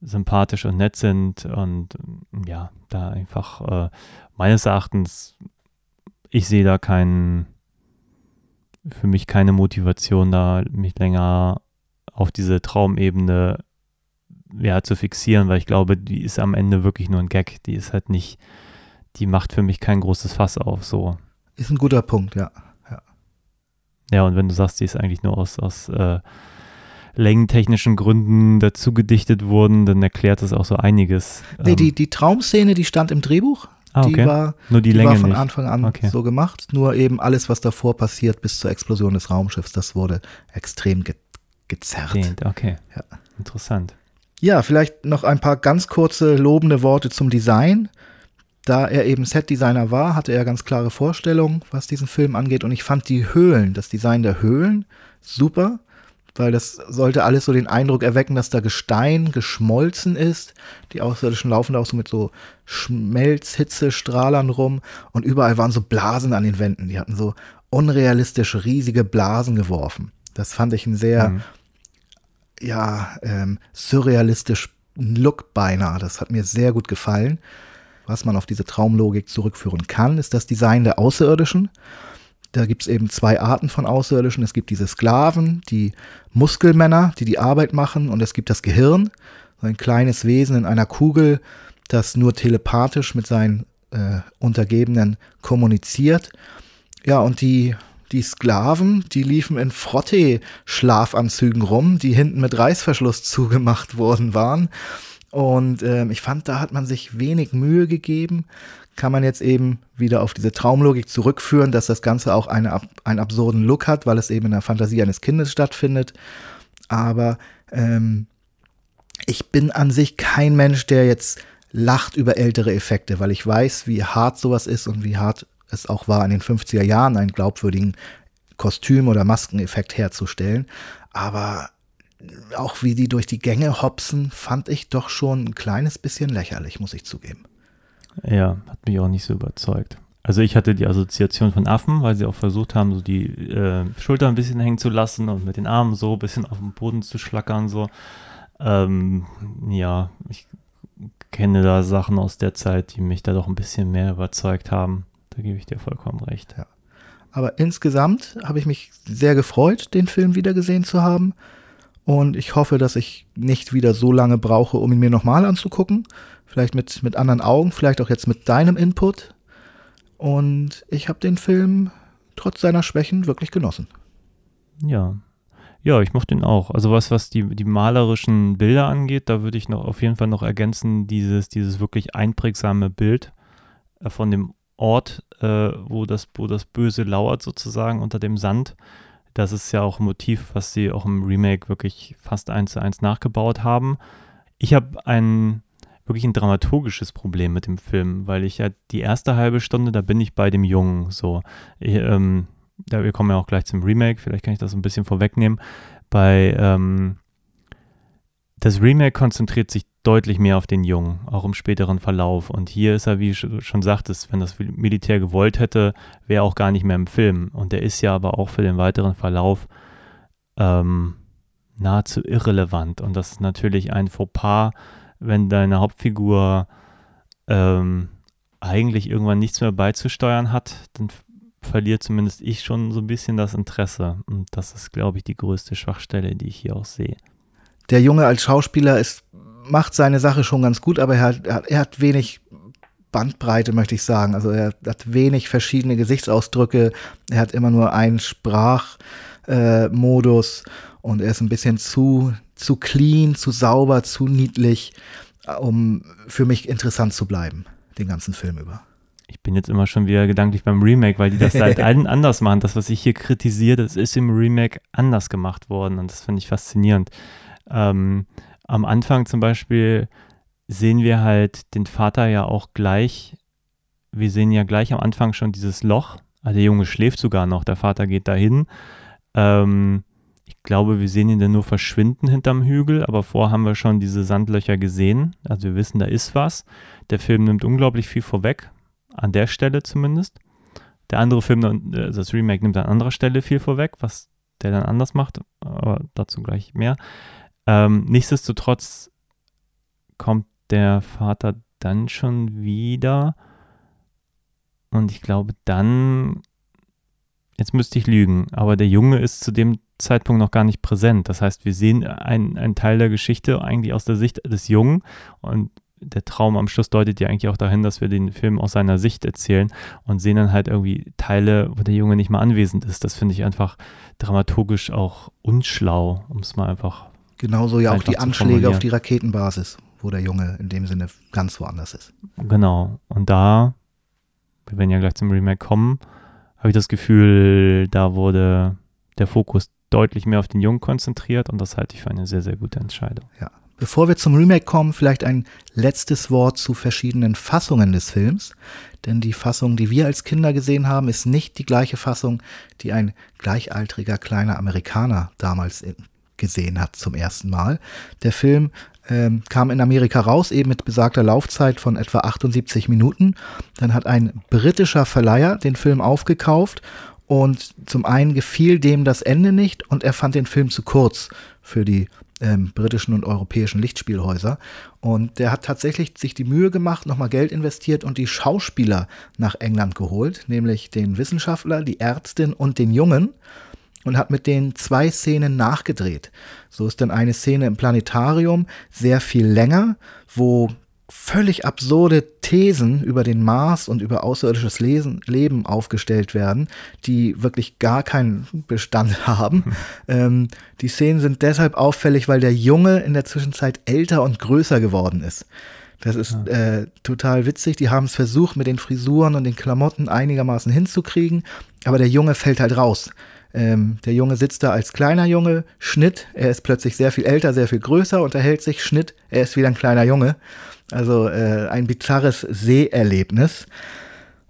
sympathisch und nett sind und ähm, ja, da einfach äh, meines Erachtens, ich sehe da keinen, für mich keine Motivation da, mich länger auf diese Traumebene ja, zu fixieren, weil ich glaube, die ist am Ende wirklich nur ein Gag. Die ist halt nicht, die macht für mich kein großes Fass auf, so. Ist ein guter Punkt, ja. Ja, und wenn du sagst, die ist eigentlich nur aus, aus äh, längentechnischen Gründen dazu gedichtet worden, dann erklärt das auch so einiges. Nee, Ähm, die, die Traumszene, die stand im Drehbuch. ah, Die okay. war, nur die, die Länge war von nicht. Anfang an Okay. so gemacht. Nur eben alles, was davor passiert bis zur Explosion des Raumschiffs, das wurde extrem ge gezerrt. Okay. Ja. Interessant. Ja, vielleicht noch ein paar ganz kurze lobende Worte zum Design. Da er eben Setdesigner war, hatte er ganz klare Vorstellungen, was diesen Film angeht. Und ich fand die Höhlen, das Design der Höhlen super, weil das sollte alles so den Eindruck erwecken, dass da Gestein geschmolzen ist. Die Außerirdischen laufen da auch so mit so Schmelzhitzestrahlern rum und überall waren so Blasen an den Wänden. Die hatten so unrealistisch riesige Blasen geworfen. Das fand ich ein sehr Mhm. Ja, ähm, surrealistisch Look beinahe. Das hat mir sehr gut gefallen. Was man auf diese Traumlogik zurückführen kann, ist das Design der Außerirdischen. Da gibt es eben zwei Arten von Außerirdischen. Es gibt diese Sklaven, die Muskelmänner, die die Arbeit machen, und es gibt das Gehirn, so ein kleines Wesen in einer Kugel, das nur telepathisch mit seinen äh, Untergebenen kommuniziert. Ja, und die, die Sklaven, die liefen in Frottee-Schlafanzügen rum, die hinten mit Reißverschluss (laughs) zugemacht worden waren. Und ähm, ich fand, da hat man sich wenig Mühe gegeben. Kann man jetzt eben wieder auf diese Traumlogik zurückführen, dass das Ganze auch eine, einen absurden Look hat, weil es eben in der Fantasie eines Kindes stattfindet. Aber ähm, ich bin an sich kein Mensch, der jetzt lacht über ältere Effekte, weil ich weiß, wie hart sowas ist und wie hart es auch war, in den 50er Jahren einen glaubwürdigen Kostüm- oder Maskeneffekt herzustellen. Aber auch wie die durch die Gänge hopsen, fand ich doch schon ein kleines bisschen lächerlich, muss ich zugeben. Ja, hat mich auch nicht so überzeugt. Also ich hatte die Assoziation von Affen, weil sie auch versucht haben, so die äh, Schulter ein bisschen hängen zu lassen und mit den Armen so ein bisschen auf dem Boden zu schlackern. So. Ähm, ja, ich kenne da Sachen aus der Zeit, die mich da doch ein bisschen mehr überzeugt haben. Da gebe ich dir vollkommen recht. Ja. Aber insgesamt habe ich mich sehr gefreut, den Film wiedergesehen zu haben. Und ich hoffe, dass ich nicht wieder so lange brauche, um ihn mir nochmal anzugucken. Vielleicht mit, mit anderen Augen, vielleicht auch jetzt mit deinem Input. Und ich habe den Film trotz seiner Schwächen wirklich genossen. Ja. Ja, ich mochte ihn auch. Also was, was die, die malerischen Bilder angeht, da würde ich noch auf jeden Fall noch ergänzen, dieses, dieses wirklich einprägsame Bild äh, von dem Ort, äh, wo, das, wo das Böse lauert, sozusagen unter dem Sand. Das ist ja auch ein Motiv, was sie auch im Remake wirklich fast eins zu eins nachgebaut haben. Ich habe ein wirklich ein dramaturgisches Problem mit dem Film, weil ich ja die erste halbe Stunde, da bin ich bei dem Jungen so. Ich, ähm, da, wir kommen ja auch gleich zum Remake, vielleicht kann ich das ein bisschen vorwegnehmen. Bei ähm, das Remake konzentriert sich deutlich mehr auf den Jungen, auch im späteren Verlauf. Und hier ist er, wie du schon sagtest, wenn das Militär gewollt hätte, wäre auch gar nicht mehr im Film. Und der ist ja aber auch für den weiteren Verlauf ähm, nahezu irrelevant. Und das ist natürlich ein Fauxpas, wenn deine Hauptfigur ähm, eigentlich irgendwann nichts mehr beizusteuern hat, dann verliert zumindest ich schon so ein bisschen das Interesse. Und das ist, glaube ich, die größte Schwachstelle, die ich hier auch sehe. Der Junge als Schauspieler ist, macht seine Sache schon ganz gut, aber er hat, er hat wenig Bandbreite, möchte ich sagen. Also er hat wenig verschiedene Gesichtsausdrücke. Er hat immer nur einen Sprachmodus äh, und er ist ein bisschen zu zu clean, zu sauber, zu niedlich, um für mich interessant zu bleiben, den ganzen Film über. Ich bin jetzt immer schon wieder gedanklich beim Remake, weil die das seit (laughs) allen anders machen. Das, was ich hier kritisiere, das ist im Remake anders gemacht worden und das finde ich faszinierend. Ähm, am Anfang zum Beispiel sehen wir halt den Vater ja auch gleich, wir sehen ja gleich am Anfang schon dieses Loch. Also der Junge schläft sogar noch, der Vater geht dahin. Ähm, ich glaube, wir sehen ihn dann nur verschwinden hinterm Hügel, aber vorher haben wir schon diese Sandlöcher gesehen. Also wir wissen, da ist was. Der Film nimmt unglaublich viel vorweg, an der Stelle zumindest. Der andere Film, äh, das Remake, nimmt an anderer Stelle viel vorweg, was der dann anders macht, aber dazu gleich mehr. Ähm, nichtsdestotrotz kommt der Vater dann schon wieder und ich glaube dann, jetzt müsste ich lügen, aber der Junge ist zu dem Zeitpunkt noch gar nicht präsent. Das heißt, wir sehen einen Teil der Geschichte eigentlich aus der Sicht des Jungen und der Traum am Schluss deutet ja eigentlich auch dahin, dass wir den Film aus seiner Sicht erzählen und sehen dann halt irgendwie Teile, wo der Junge nicht mal anwesend ist. Das finde ich einfach dramaturgisch auch unschlau, um es mal einfach. Genauso ja auch die Anschläge auf die Raketenbasis, wo der Junge in dem Sinne ganz woanders ist. Genau. Und da, wir werden ja gleich zum Remake kommen, habe ich das Gefühl, da wurde der Fokus deutlich mehr auf den Jungen konzentriert und das halte ich für eine sehr, sehr gute Entscheidung. Ja. Bevor wir zum Remake kommen, vielleicht ein letztes Wort zu verschiedenen Fassungen des Films. Denn die Fassung, die wir als Kinder gesehen haben, ist nicht die gleiche Fassung, die ein gleichaltriger kleiner Amerikaner damals gesehen hat zum ersten Mal. Der Film ähm, kam in Amerika raus, eben mit besagter Laufzeit von etwa 78 Minuten. Dann hat ein britischer Verleiher den Film aufgekauft und zum einen gefiel dem das Ende nicht und er fand den Film zu kurz für die ähm, britischen und europäischen Lichtspielhäuser. Und der hat tatsächlich sich die Mühe gemacht, nochmal Geld investiert und die Schauspieler nach England geholt, nämlich den Wissenschaftler, die Ärztin und den Jungen und hat mit denen zwei Szenen nachgedreht. So ist dann eine Szene im Planetarium sehr viel länger, wo völlig absurde Thesen über den Mars und über außerirdisches Lesen, Leben aufgestellt werden, die wirklich gar keinen Bestand (laughs) haben. Hm. Ähm, die Szenen sind deshalb auffällig, weil der Junge in der Zwischenzeit älter und größer geworden ist. Das ist ja. äh, total witzig. Die haben es versucht, mit den Frisuren und den Klamotten einigermaßen hinzukriegen, aber der Junge fällt halt raus. Ähm, der Junge sitzt da als kleiner Junge, Schnitt, er ist plötzlich sehr viel älter, sehr viel größer, unterhält sich, Schnitt, er ist wieder ein kleiner Junge. Also äh, ein bizarres Seherlebnis.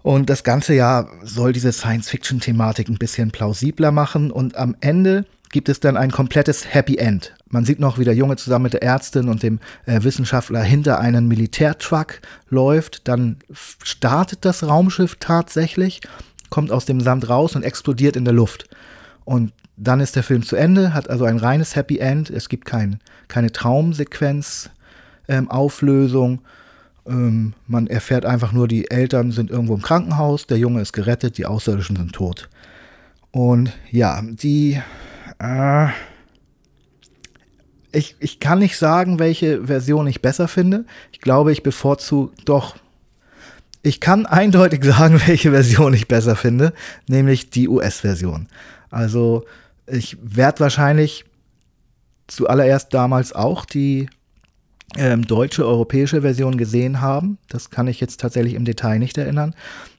Und das ganze Jahr soll diese Science-Fiction-Thematik ein bisschen plausibler machen. Und am Ende gibt es dann ein komplettes Happy End. Man sieht noch, wie der Junge zusammen mit der Ärztin und dem äh, Wissenschaftler hinter einen Militärtruck läuft. Dann startet das Raumschiff tatsächlich, kommt aus dem Sand raus und explodiert in der Luft. Und dann ist der Film zu Ende, hat also ein reines Happy End. Es gibt kein, keine Traumsequenz, ähm, Auflösung. Ähm, man erfährt einfach nur, die Eltern sind irgendwo im Krankenhaus, der Junge ist gerettet, die Außerirdischen sind tot. Und ja, die. Äh, ich, ich kann nicht sagen, welche Version ich besser finde. Ich glaube, ich bevorzuge doch. Ich kann eindeutig (laughs) sagen, welche Version ich besser finde, nämlich die US-Version. Also ich werde wahrscheinlich zuallererst damals auch die ähm, deutsche, europäische Version gesehen haben. Das kann ich jetzt tatsächlich im Detail nicht erinnern.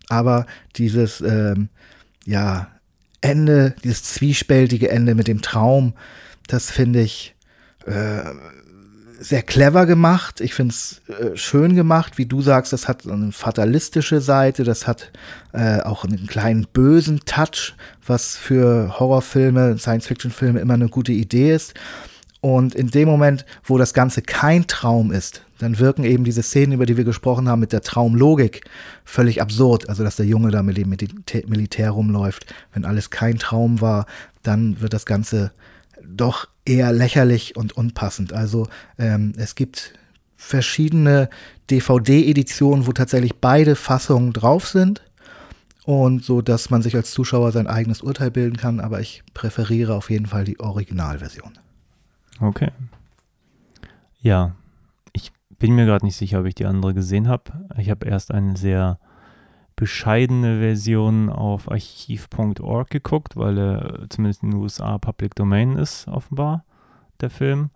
Aber dieses, ähm, ja, Ende, dieses zwiespältige Ende mit dem Traum, das finde ich äh, sehr clever gemacht. Ich finde es äh, schön gemacht, wie du sagst, das hat eine fatalistische Seite, das hat äh, auch einen kleinen bösen Touch, was für Horrorfilme, Science-Fiction-Filme immer eine gute Idee ist. Und in dem Moment, wo das Ganze kein Traum ist, dann wirken eben diese Szenen, über die wir gesprochen haben, mit der Traumlogik völlig absurd. Also, dass der Junge da mit dem Militär rumläuft. Wenn alles kein Traum war, dann wird das Ganze doch eher lächerlich und unpassend. Also, ähm, es gibt verschiedene DVD-Editionen, wo tatsächlich beide Fassungen drauf sind. Und so, dass man sich als Zuschauer sein eigenes Urteil bilden kann. Aber ich präferiere auf jeden Fall die Originalversion. Okay. Ja, ich bin mir gerade nicht sicher, ob ich die andere gesehen habe. Ich habe erst eine sehr bescheidene Version auf archiv.org geguckt, weil er zumindest in den USA Public Domain ist, offenbar, der Film.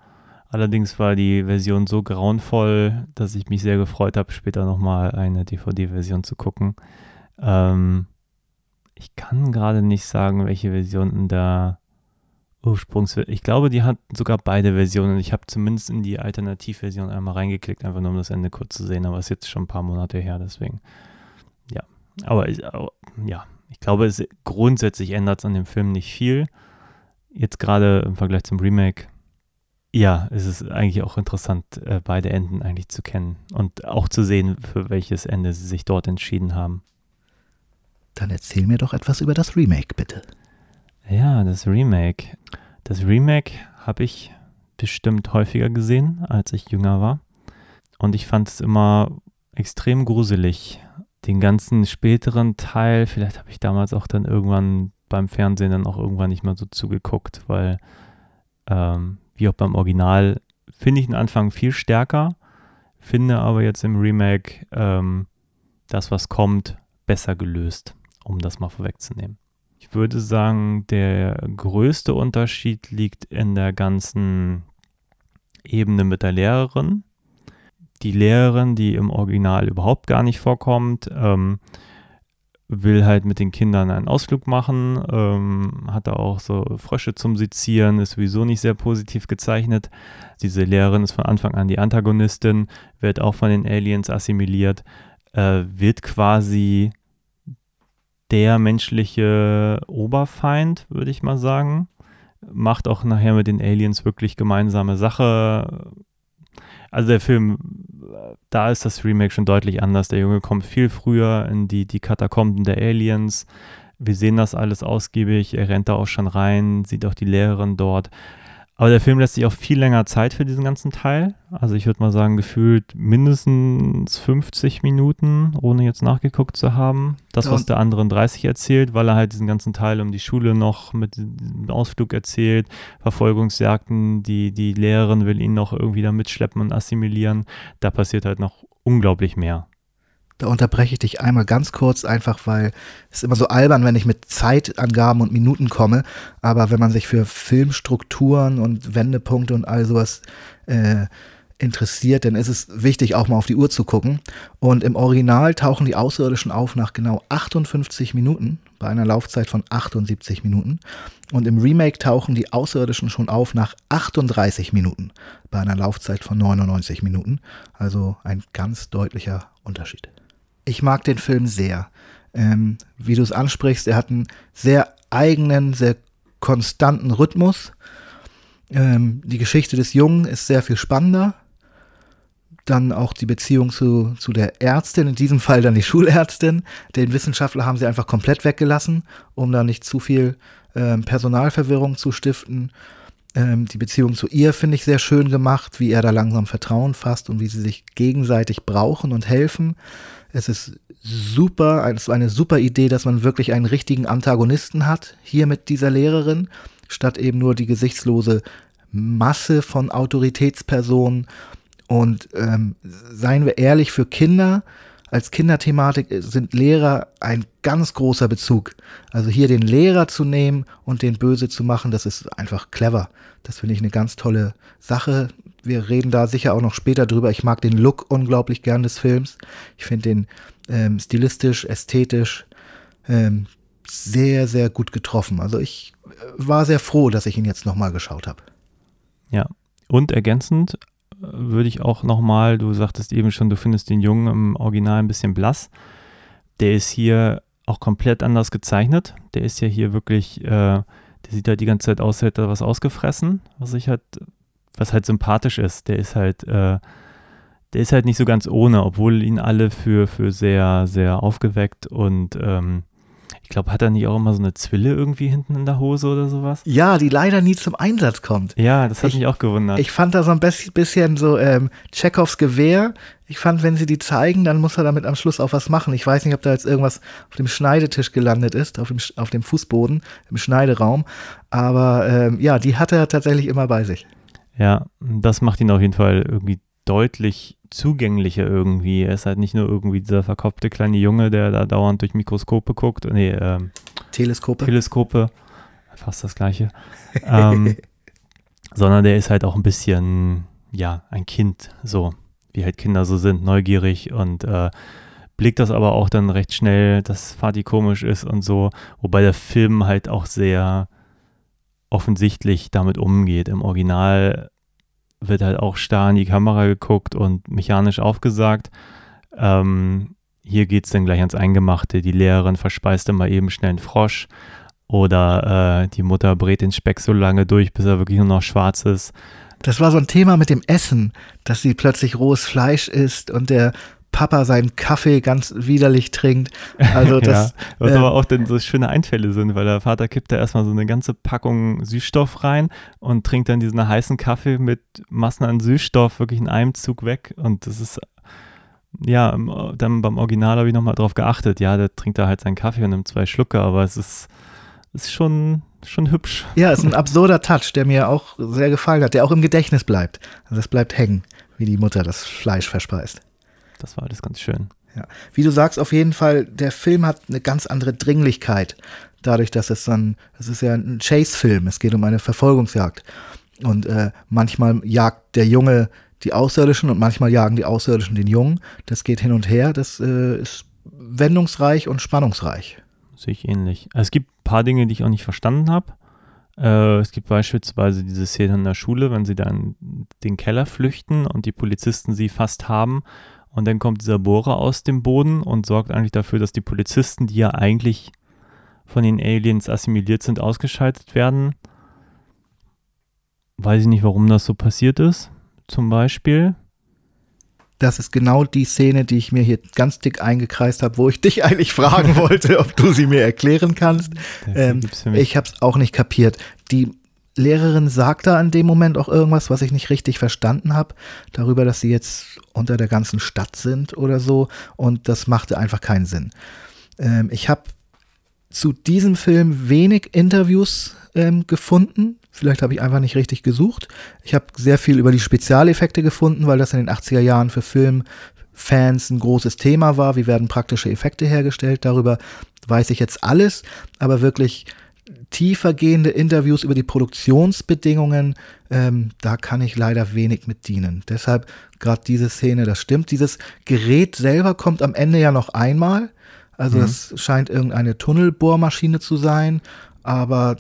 Allerdings war die Version so grauenvoll, dass ich mich sehr gefreut habe, später nochmal eine DVD-Version zu gucken. Ähm, ich kann gerade nicht sagen, welche Version da Ursprungsversion. Ich glaube, die hat sogar beide Versionen. Ich habe zumindest in die Alternativversion einmal reingeklickt, einfach nur um das Ende kurz zu sehen, aber es ist jetzt schon ein paar Monate her, deswegen. Aber ja, ich glaube, es grundsätzlich ändert es an dem Film nicht viel. Jetzt gerade im Vergleich zum Remake, ja, es ist eigentlich auch interessant, äh, beide Enden eigentlich zu kennen und auch zu sehen, für welches Ende sie sich dort entschieden haben. Dann erzähl mir doch etwas über das Remake, bitte. Ja, das Remake. Das Remake habe ich bestimmt häufiger gesehen, als ich jünger war. Und ich fand es immer extrem gruselig. Den ganzen späteren Teil, vielleicht habe ich damals auch dann irgendwann beim Fernsehen dann auch irgendwann nicht mehr so zugeguckt, weil ähm, wie auch beim Original finde ich den Anfang viel stärker, finde aber jetzt im Remake ähm, das, was kommt, besser gelöst, um das mal vorwegzunehmen. Ich würde sagen, der größte Unterschied liegt in der ganzen Ebene mit der Lehrerin. Die Lehrerin, die im Original überhaupt gar nicht vorkommt, ähm, will halt mit den Kindern einen Ausflug machen, ähm, hat da auch so Frösche zum Sezieren, ist sowieso nicht sehr positiv gezeichnet. Diese Lehrerin ist von Anfang an die Antagonistin, wird auch von den Aliens assimiliert, äh, wird quasi der menschliche Oberfeind, würde ich mal sagen. Macht auch nachher mit den Aliens wirklich gemeinsame Sache. Also der Film, da ist das Remake schon deutlich anders. Der Junge kommt viel früher in die, die Katakomben der Aliens. Wir sehen das alles ausgiebig. Er rennt da auch schon rein, sieht auch die Lehrerin dort. Aber der Film lässt sich auch viel länger Zeit für diesen ganzen Teil. Also ich würde mal sagen, gefühlt mindestens 50 Minuten, ohne jetzt nachgeguckt zu haben. Das, was der andere in 30 erzählt, weil er halt diesen ganzen Teil um die Schule noch mit dem Ausflug erzählt, Verfolgungsjagden, die, die Lehrerin will ihn noch irgendwie da mitschleppen und assimilieren. Da passiert halt noch unglaublich mehr. Da unterbreche ich dich einmal ganz kurz, einfach weil es immer so albern, wenn ich mit Zeitangaben und Minuten komme. Aber wenn man sich für Filmstrukturen und Wendepunkte und all sowas äh, interessiert, dann ist es wichtig, auch mal auf die Uhr zu gucken. Und im Original tauchen die Außerirdischen auf nach genau 58 Minuten, bei einer Laufzeit von 78 Minuten. Und im Remake tauchen die Außerirdischen schon auf nach 38 Minuten, bei einer Laufzeit von 99 Minuten. Also ein ganz deutlicher Unterschied. Ich mag den Film sehr. Ähm, wie du es ansprichst, er hat einen sehr eigenen, sehr konstanten Rhythmus. Ähm, die Geschichte des Jungen ist sehr viel spannender. Dann auch die Beziehung zu, zu der Ärztin, in diesem Fall dann die (laughs) Schulärztin. Den Wissenschaftler haben sie einfach komplett weggelassen, um da nicht zu viel ähm, Personalverwirrung zu stiften. Ähm, die Beziehung zu ihr finde ich sehr schön gemacht, wie er da langsam Vertrauen fasst und wie sie sich gegenseitig brauchen und helfen. Es ist super, es war eine super Idee, dass man wirklich einen richtigen Antagonisten hat, hier mit dieser Lehrerin, statt eben nur die gesichtslose Masse von Autoritätspersonen. Und ähm, seien wir ehrlich, für Kinder als Kinderthematik sind Lehrer ein ganz großer Bezug. Also hier den Lehrer zu nehmen und den böse zu machen, das ist einfach clever. Das finde ich eine ganz tolle Sache. Wir reden da sicher auch noch später drüber. Ich mag den Look unglaublich gern des Films. Ich finde den ähm, stilistisch, ästhetisch ähm, sehr, sehr gut getroffen. Also ich äh, war sehr froh, dass ich ihn jetzt nochmal geschaut habe. Ja, und ergänzend äh, würde ich auch nochmal, du sagtest eben schon, du findest den Jungen im Original ein bisschen blass. Der ist hier auch komplett anders gezeichnet. Der ist ja hier wirklich, äh, der sieht halt die ganze Zeit aus, als hätte er was ausgefressen, was ich halt, was halt sympathisch ist. Der ist halt, äh, der ist halt nicht so ganz ohne, obwohl ihn alle für, für sehr, sehr aufgeweckt und ähm, ich glaube, hat er nicht auch immer so eine Zwille irgendwie hinten in der Hose oder sowas? Ja, die leider nie zum Einsatz kommt. Ja, das hat Ich- mich auch gewundert. Ich fand da so ein bisschen so ähm, Chekhovs Gewehr. Ich fand, wenn sie die zeigen, dann muss er damit am Schluss auch was machen. Ich weiß nicht, ob da jetzt irgendwas auf dem Schneidetisch gelandet ist, auf dem, auf dem Fußboden, im Schneideraum. Aber ähm, ja, die hat er tatsächlich immer bei sich. Ja, das macht ihn auf jeden Fall irgendwie deutlich zugänglicher irgendwie. Er ist halt nicht nur irgendwie dieser verkopfte kleine Junge, der da dauernd durch Mikroskope guckt, nee, ähm, Teleskope. Teleskope, fast das gleiche, ähm, (laughs) sondern der ist halt auch ein bisschen, ja, ein Kind, so, wie halt Kinder so sind, neugierig und äh, blickt das aber auch dann recht schnell, dass Fatih komisch ist und so, wobei der Film halt auch sehr offensichtlich damit umgeht. Im Original wird halt auch starr in die Kamera geguckt und mechanisch aufgesagt. Ähm, hier geht es dann gleich ans Eingemachte. Die Lehrerin verspeist immer eben schnell einen Frosch oder äh, die Mutter brät den Speck so lange durch, bis er wirklich nur noch schwarz ist. Das war so ein Thema mit dem Essen, dass sie plötzlich rohes Fleisch isst und der Papa seinen Kaffee ganz widerlich trinkt. Also (laughs) das, ja, was äh, aber auch dann so schöne Einfälle sind, weil der Vater kippt da erstmal so eine ganze Packung Süßstoff rein und trinkt dann diesen heißen Kaffee mit Massen an Süßstoff wirklich in einem Zug weg. Und das ist, ja, dann beim Original habe ich nochmal drauf geachtet. Ja, der trinkt da halt seinen Kaffee und nimmt zwei Schlucke, aber es ist, ist schon, schon hübsch. ja, ist ein absurder Touch, der mir auch sehr gefallen hat, der auch im Gedächtnis bleibt. Also das bleibt hängen, wie die Mutter das Fleisch verspeist. Das war alles ganz schön. Ja. Wie du sagst, auf jeden Fall, der Film hat eine ganz andere Dringlichkeit. Dadurch, dass es dann, es ist ja ein Chase-Film, es geht um eine Verfolgungsjagd. Und äh, manchmal jagt der Junge die Außerirdischen und manchmal jagen die Außerirdischen den Jungen. Das geht hin und her, das äh, ist wendungsreich und spannungsreich. Sehe ich ähnlich. Es gibt ein paar Dinge, die ich auch nicht verstanden habe. Äh, es gibt beispielsweise diese Szene in der Schule, wenn sie dann den Keller flüchten und die Polizisten sie fast haben. Und dann kommt dieser Bohrer aus dem Boden und sorgt eigentlich dafür, dass die Polizisten, die ja eigentlich von den Aliens assimiliert sind, ausgeschaltet werden. Weiß ich nicht, warum das so passiert ist. Zum Beispiel. Das ist genau die Szene, die ich mir hier ganz dick eingekreist habe, wo ich dich eigentlich fragen (laughs) wollte, ob du sie mir erklären kannst. Ähm, ich habe es auch nicht kapiert. Die Lehrerin sagt da in dem Moment auch irgendwas, was ich nicht richtig verstanden habe, darüber, dass sie jetzt unter der ganzen Stadt sind oder so. Und das machte einfach keinen Sinn. Ähm, ich habe zu diesem Film wenig Interviews ähm, gefunden. Vielleicht habe ich einfach nicht richtig gesucht. Ich habe sehr viel über die Spezialeffekte gefunden, weil das in den 80er Jahren für Filmfans ein großes Thema war. Wie werden praktische Effekte hergestellt? Darüber weiß ich jetzt alles, aber wirklich tiefergehende Interviews über die Produktionsbedingungen, ähm, da kann ich leider wenig mit dienen. Deshalb gerade diese Szene, das stimmt. Dieses Gerät selber kommt am Ende ja noch einmal. Also es scheint irgendeine Tunnelbohrmaschine zu sein, aber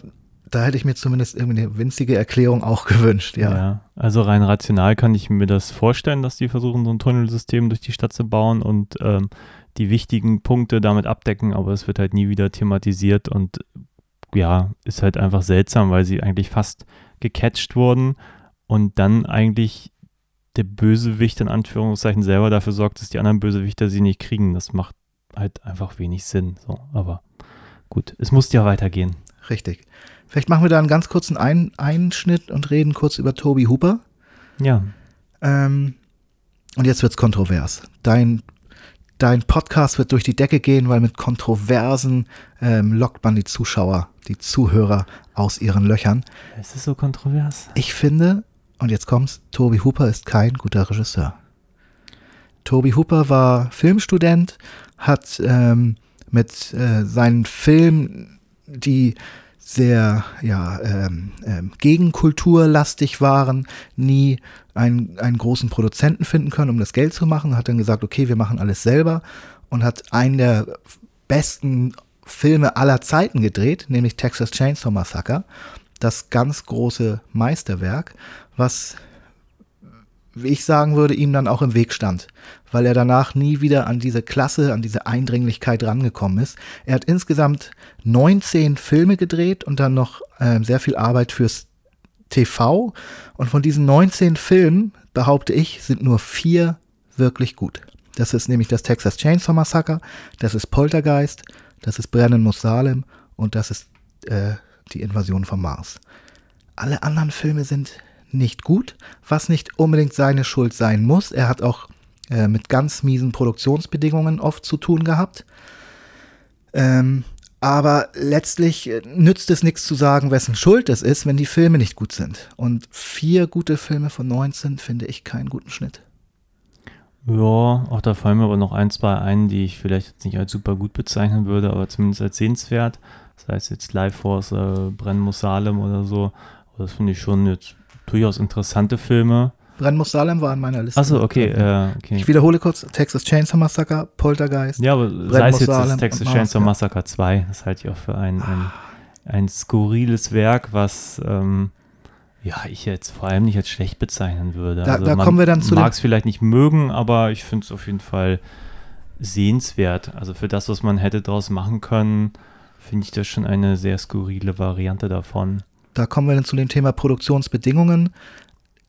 da hätte ich mir zumindest irgendwie eine winzige Erklärung auch gewünscht, ja. Ja. also rein rational kann ich mir das vorstellen, dass die versuchen, so ein Tunnelsystem durch die Stadt zu bauen und ähm, die wichtigen Punkte damit abdecken, aber es wird halt nie wieder thematisiert und ja, ist halt einfach seltsam, weil sie eigentlich fast gecatcht wurden und dann eigentlich der Bösewicht in Anführungszeichen selber dafür sorgt, dass die anderen Bösewichter sie nicht kriegen. Das macht halt einfach wenig Sinn. So, aber gut, es muss ja weitergehen. Richtig. Vielleicht machen wir da einen ganz kurzen Ein Einschnitt und reden kurz über Toby Hooper. Ja. Ähm, und jetzt wird's kontrovers. Dein, dein Podcast wird durch die Decke gehen, weil mit Kontroversen ähm, lockt man die Zuschauer, die Zuhörer aus ihren Löchern. Es ist so kontrovers. Ich finde, und jetzt kommt's, Toby Hooper ist kein guter Regisseur. Toby Hooper war Filmstudent, hat ähm, mit äh, seinen Filmen, die sehr ja, ähm, ähm, gegenkulturlastig waren, nie einen, einen großen Produzenten finden können, um das Geld zu machen. Hat dann gesagt, okay, wir machen alles selber und hat einen der besten Filme aller Zeiten gedreht, nämlich Texas Chainsaw Massacre. Das ganz große Meisterwerk, was wie ich sagen würde, ihm dann auch im Weg stand, weil er danach nie wieder an diese Klasse, an diese Eindringlichkeit rangekommen ist. Er hat insgesamt 19 Filme gedreht und dann noch äh, sehr viel Arbeit fürs TV. Und von diesen 19 Filmen, behaupte ich, sind nur vier wirklich gut. Das ist nämlich das Texas Chainsaw Massacre, das ist Poltergeist, das ist Brennen muss Salem und das ist äh, die Invasion vom Mars. Alle anderen Filme sind nicht gut, was nicht unbedingt seine Schuld sein muss. Er hat auch äh, mit ganz miesen Produktionsbedingungen oft zu tun gehabt. Ähm, aber letztlich äh, nützt es nichts zu sagen, wessen Schuld es ist, wenn die Filme nicht gut sind. Und vier gute Filme von 19 finde ich keinen guten Schnitt. Ja, auch da fallen mir aber noch ein, zwei ein, die ich vielleicht jetzt nicht als super gut bezeichnen würde, aber zumindest als sehenswert. Das heißt jetzt Life Force, äh, muss Salem oder so. Aber das finde ich schon jetzt durchaus interessante Filme. Brennen muss Salem war an meiner Liste. Achso, okay, äh, okay. Ich wiederhole kurz: Texas Chainsaw Massacre, Poltergeist. Ja, aber sei es jetzt das Texas Chainsaw Massacre 2, das halte ich auch für ein, ein, ein skurriles Werk, was ähm, ja, ich jetzt vor allem nicht als schlecht bezeichnen würde. Da- also da man kommen wir dann zu dem- mag es vielleicht nicht mögen, aber ich finde es auf jeden Fall sehenswert. Also für das, was man hätte daraus machen können, finde ich das schon eine sehr skurrile Variante davon. Da kommen wir dann zu dem Thema Produktionsbedingungen.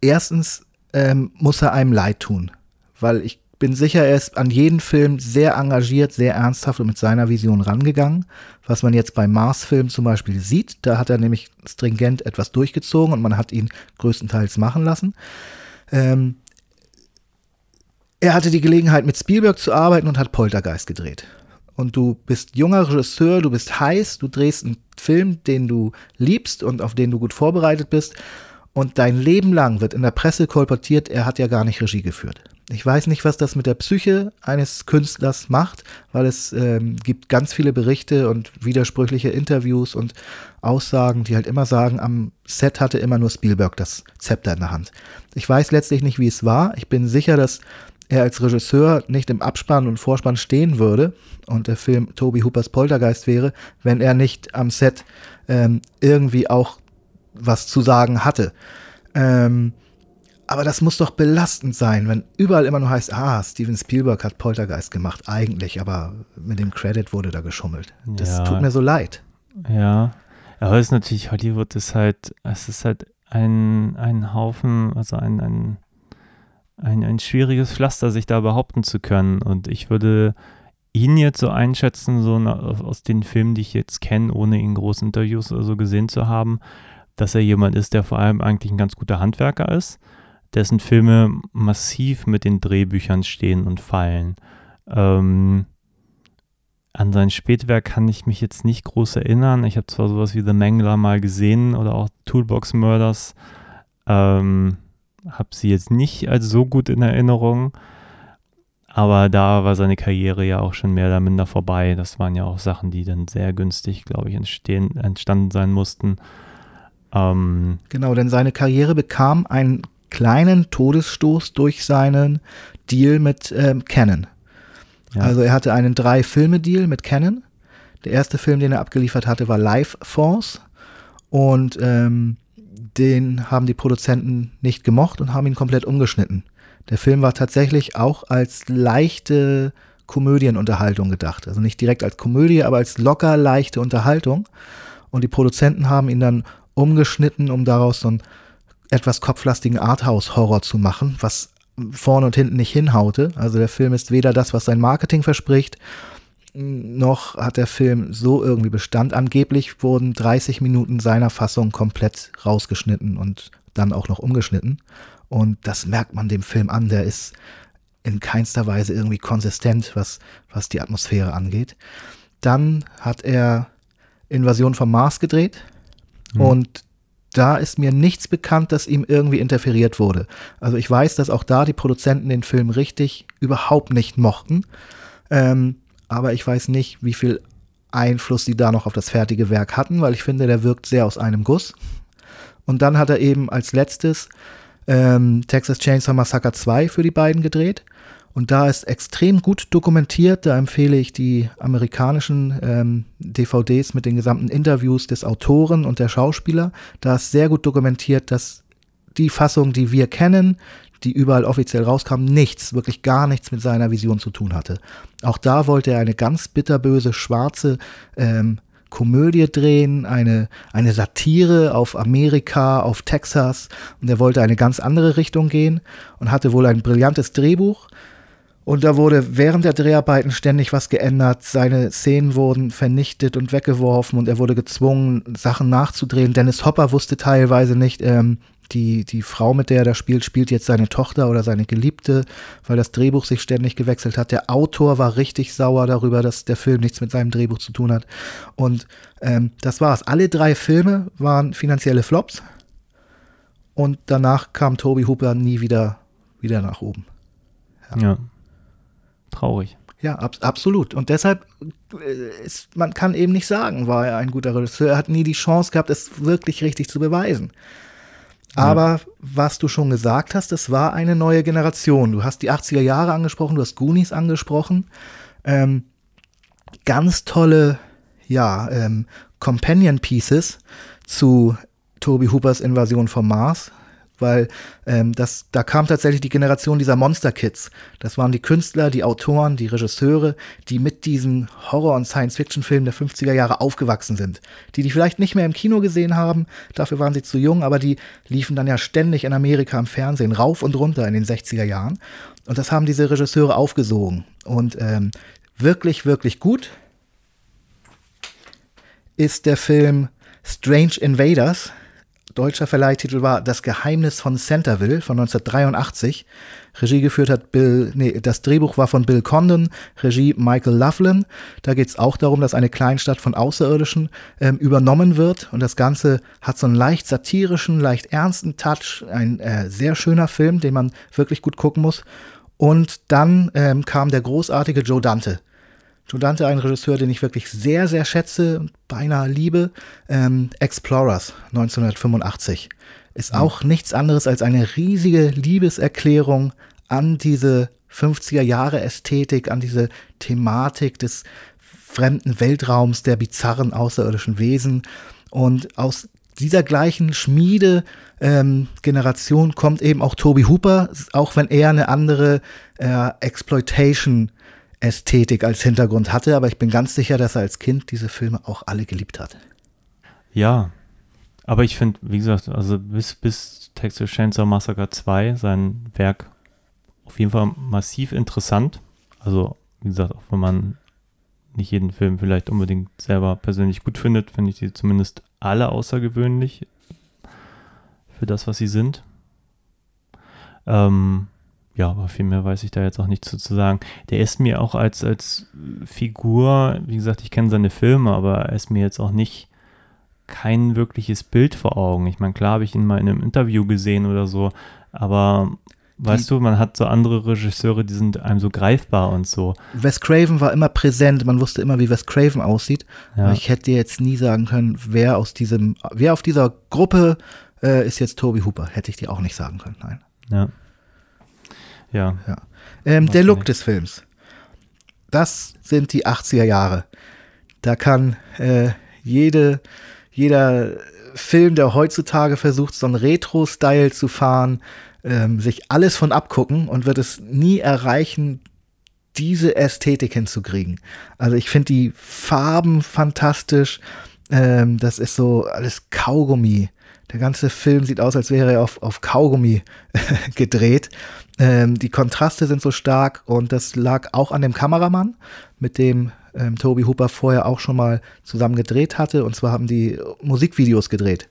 Erstens ähm, muss er einem leid tun, weil ich bin sicher, er ist an jeden Film sehr engagiert, sehr ernsthaft und mit seiner Vision rangegangen. Was man jetzt beim Mars-Film zum Beispiel sieht, da hat er nämlich stringent etwas durchgezogen und man hat ihn größtenteils machen lassen. Ähm, er hatte die Gelegenheit, mit Spielberg zu arbeiten und hat Poltergeist gedreht. Und du bist junger Regisseur, du bist heiß, du drehst einen Film, den du liebst und auf den du gut vorbereitet bist. Und dein Leben lang wird in der Presse kolportiert, er hat ja gar nicht Regie geführt. Ich weiß nicht, was das mit der Psyche eines Künstlers macht, weil es ähm, gibt ganz viele Berichte und widersprüchliche Interviews und Aussagen, die halt immer sagen, am Set hatte immer nur Spielberg das Zepter in der Hand. Ich weiß letztlich nicht, wie es war. Ich bin sicher, dass er als Regisseur nicht im Abspann und Vorspann stehen würde und der Film Toby Hoopers Poltergeist wäre, wenn er nicht am Set ähm, irgendwie auch was zu sagen hatte. Ähm, aber das muss doch belastend sein, wenn überall immer nur heißt, ah, Steven Spielberg hat Poltergeist gemacht, eigentlich, aber mit dem Credit wurde da geschummelt. Das Ja. tut mir so leid. Ja, aber es ist natürlich, Hollywood ist halt, es ist halt ein, ein Haufen, also ein, ein, ein, ein schwieriges Pflaster, sich da behaupten zu können. Und ich würde ihn jetzt so einschätzen, so aus den Filmen, die ich jetzt kenne, ohne ihn groß Interviews oder so gesehen zu haben, dass er jemand ist, der vor allem eigentlich ein ganz guter Handwerker ist, dessen Filme massiv mit den Drehbüchern stehen und fallen. Ähm, an sein Spätwerk kann ich mich jetzt nicht groß erinnern. Ich habe zwar sowas wie The Mangler mal gesehen oder auch Toolbox Murders. Ähm, habe sie jetzt nicht als so gut in Erinnerung. Aber da war seine Karriere ja auch schon mehr oder minder vorbei. Das waren ja auch Sachen, die dann sehr günstig, glaube ich, entstehen, entstanden sein mussten. Ähm, Genau, denn seine Karriere bekam einen kleinen Todesstoß durch seinen Deal mit ähm, Canon. ja. Also er hatte einen Drei-Filme-Deal mit Canon. Der erste Film, den er abgeliefert hatte, war Life Force. Und ähm, den haben die Produzenten nicht gemocht und haben ihn komplett umgeschnitten. Der Film war tatsächlich auch als leichte Komödienunterhaltung gedacht. Also nicht direkt als Komödie, aber als locker leichte Unterhaltung. Und die Produzenten haben ihn dann umgeschnitten, um daraus so einen etwas kopflastigen Arthouse-Horror zu machen, was vorne und hinten nicht hinhaute. Also der Film ist weder das, was sein Marketing verspricht, noch hat der Film so irgendwie Bestand. Angeblich wurden 30 Minuten seiner Fassung komplett rausgeschnitten und dann auch noch umgeschnitten. Und das merkt man dem Film an. Der ist in keinster Weise irgendwie konsistent, was, was die Atmosphäre angeht. Dann hat er Invasion vom Mars gedreht. Mhm. Und da ist mir nichts bekannt, dass ihm irgendwie interferiert wurde. Also ich weiß, dass auch da die Produzenten den Film richtig überhaupt nicht mochten. Ähm, aber ich weiß nicht, wie viel Einfluss sie da noch auf das fertige Werk hatten, weil ich finde, der wirkt sehr aus einem Guss. Und dann hat er eben als letztes ähm, Texas Chainsaw Massacre 2 für die beiden gedreht. Und da ist extrem gut dokumentiert. Da empfehle ich die amerikanischen ähm, DVDs mit den gesamten Interviews des Autoren und der Schauspieler. Da ist sehr gut dokumentiert, dass die Fassung, die wir kennen, die überall offiziell rauskam, nichts, wirklich gar nichts mit seiner Vision zu tun hatte. Auch da wollte er eine ganz bitterböse, schwarze ähm, Komödie drehen, eine, eine Satire auf Amerika, auf Texas. Und er wollte eine ganz andere Richtung gehen und hatte wohl ein brillantes Drehbuch. Und da wurde während der Dreharbeiten ständig was geändert. Seine Szenen wurden vernichtet und weggeworfen und er wurde gezwungen, Sachen nachzudrehen. Dennis Hopper wusste teilweise nicht, ähm, die, die Frau, mit der er da spielt, spielt jetzt seine Tochter oder seine Geliebte, weil das Drehbuch sich ständig gewechselt hat. Der Autor war richtig sauer darüber, dass der Film nichts mit seinem Drehbuch zu tun hat. Und ähm, das war's. Alle drei Filme waren finanzielle Flops. Und danach kam Toby Hooper nie wieder, wieder nach oben. Ja. ja. Traurig. Ja, ab, absolut. Und deshalb äh, ist, man kann eben nicht sagen, war er ein guter Regisseur. Er hat nie die Chance gehabt, es wirklich richtig zu beweisen. Aber was du schon gesagt hast, es war eine neue Generation. Du hast die 80er Jahre angesprochen, du hast Goonies angesprochen. Ähm, ganz tolle, ja, ähm, Companion Pieces zu Toby Hoopers Invasion vom Mars weil ähm, das, da kam tatsächlich die Generation dieser Monster Kids. Das waren die Künstler, die Autoren, die Regisseure, die mit diesen Horror- und Science-Fiction-Filmen der 50er Jahre aufgewachsen sind. Die die vielleicht nicht mehr im Kino gesehen haben, dafür waren sie zu jung, aber die liefen dann ja ständig in Amerika im Fernsehen rauf und runter in den 60er Jahren. Und das haben diese Regisseure aufgesogen. Und ähm, wirklich, wirklich gut ist der Film Strange Invaders deutscher Verleihtitel war Das Geheimnis von Centerville von 1983. Regie geführt hat Bill, nee, das Drehbuch war von Bill Condon, Regie Michael Loughlin. Da geht es auch darum, dass eine Kleinstadt von Außerirdischen ähm, übernommen wird. Und das Ganze hat so einen leicht satirischen, leicht ernsten Touch. Ein äh, sehr schöner Film, den man wirklich gut gucken muss. Und dann ähm, kam der großartige Joe Dante Joe Dante, ein Regisseur, den ich wirklich sehr, sehr schätze und beinahe liebe. Ähm, Explorers 1985 ist mhm. auch nichts anderes als eine riesige Liebeserklärung an diese 50er Jahre Ästhetik, an diese Thematik des fremden Weltraums, der bizarren außerirdischen Wesen. Und aus dieser gleichen Schmiede ähm, Generation kommt eben auch Toby Hooper, auch wenn er eine andere äh, Exploitation Ästhetik als Hintergrund hatte, aber ich bin ganz sicher, dass er als Kind diese Filme auch alle geliebt hat. Ja, aber ich finde, wie gesagt, also bis, bis Texas Chainsaw Massacre 2 sein Werk auf jeden Fall massiv interessant. Also, wie gesagt, auch wenn man nicht jeden Film vielleicht unbedingt selber persönlich gut findet, finde ich sie zumindest alle außergewöhnlich für das, was sie sind. Ähm, ja, aber viel mehr weiß ich da jetzt auch nicht zu, zu sagen. Der ist mir auch als, als Figur, wie gesagt, ich kenne seine Filme, aber er ist mir jetzt auch nicht kein wirkliches Bild vor Augen. Ich meine, klar habe ich ihn mal in einem Interview gesehen oder so, aber weißt die, du, man hat so andere Regisseure, die sind einem so greifbar und so. Wes Craven war immer präsent, man wusste immer, wie Wes Craven aussieht. Ja. Aber ich hätte dir jetzt nie sagen können, wer aus diesem, wer auf dieser Gruppe äh, ist jetzt Toby Hooper. Hätte ich dir auch nicht sagen können, nein. Ja. Ja. ja. Ähm, der Look des Films. Das sind die 80er Jahre. Da kann äh, jede, jeder Film, der heutzutage versucht, so einen Retro-Style zu fahren, ähm, sich alles von abgucken und wird es nie erreichen, diese Ästhetik hinzukriegen. Also ich finde die Farben fantastisch. Ähm, das ist so alles Kaugummi. Der ganze Film sieht aus, als wäre er auf, auf Kaugummi (laughs) gedreht. Ähm, die Kontraste sind so stark und das lag auch an dem Kameramann, mit dem ähm, Toby Hooper vorher auch schon mal zusammen gedreht hatte. Und zwar haben die Musikvideos gedreht.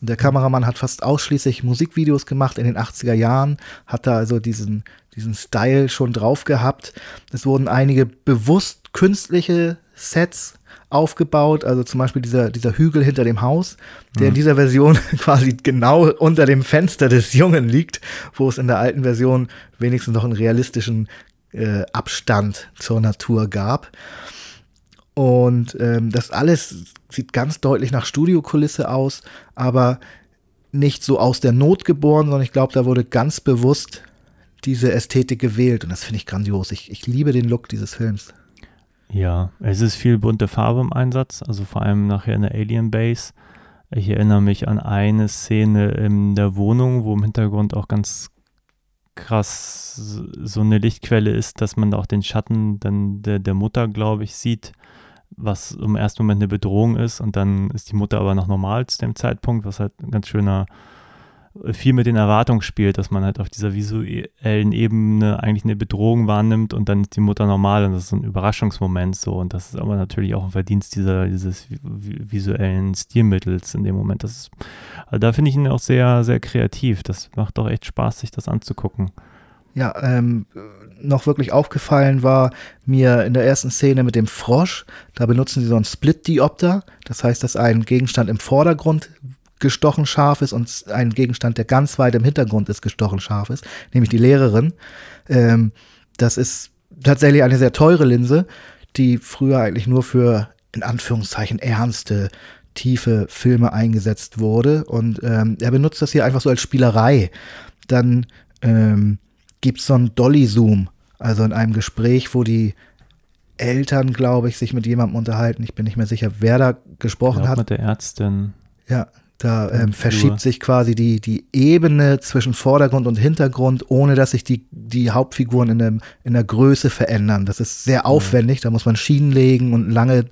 Der Kameramann hat fast ausschließlich Musikvideos gemacht in den 80er Jahren, hat da also diesen, diesen Style schon drauf gehabt. Es wurden einige bewusst künstliche Sets aufgebaut, also zum Beispiel dieser, dieser Hügel hinter dem Haus, der in dieser Version (laughs) quasi genau unter dem Fenster des Jungen liegt, wo es in der alten Version wenigstens noch einen realistischen äh, Abstand zur Natur gab. Und ähm, das alles sieht ganz deutlich nach Studiokulisse aus, aber nicht so aus der Not geboren, sondern ich glaube, da wurde ganz bewusst diese Ästhetik gewählt und das finde ich grandios. Ich, ich liebe den Look dieses Films. Ja, es ist viel bunte Farbe im Einsatz, also vor allem nachher in der Alien Base. Ich erinnere mich an eine Szene in der Wohnung, wo im Hintergrund auch ganz krass so eine Lichtquelle ist, dass man auch den Schatten dann der, der Mutter, glaube ich, sieht, was im ersten Moment eine Bedrohung ist und dann ist die Mutter aber noch normal zu dem Zeitpunkt, was halt ein ganz schöner viel mit den Erwartungen spielt, dass man halt auf dieser visuellen Ebene eigentlich eine Bedrohung wahrnimmt und dann ist die Mutter normal und das ist ein Überraschungsmoment so und das ist aber natürlich auch ein Verdienst dieser, dieses visuellen Stilmittels in dem Moment. Das ist, also da finde ich ihn auch sehr, sehr kreativ. Das macht doch echt Spaß, sich das anzugucken. Ja, ähm, noch wirklich aufgefallen war mir in der ersten Szene mit dem Frosch, da benutzen sie so einen Split-Diopter, das heißt, dass ein Gegenstand im Vordergrund gestochen scharf ist und ein Gegenstand, der ganz weit im Hintergrund ist, gestochen scharf ist, nämlich die Lehrerin. Ähm, das ist tatsächlich eine sehr teure Linse, die früher eigentlich nur für in Anführungszeichen ernste, tiefe Filme eingesetzt wurde. Und ähm, er benutzt das hier einfach so als Spielerei. Dann ähm, gibt es so einen Dolly-Zoom, also in einem Gespräch, wo die Eltern, glaube ich, sich mit jemandem unterhalten. Ich bin nicht mehr sicher, wer da gesprochen Ich hat. mit der Ärztin. Ja, da ähm, verschiebt sich quasi die, die Ebene zwischen Vordergrund und Hintergrund, ohne dass sich die, die Hauptfiguren in, dem, in der Größe verändern. Das ist sehr aufwendig, da muss man Schienen legen und lange,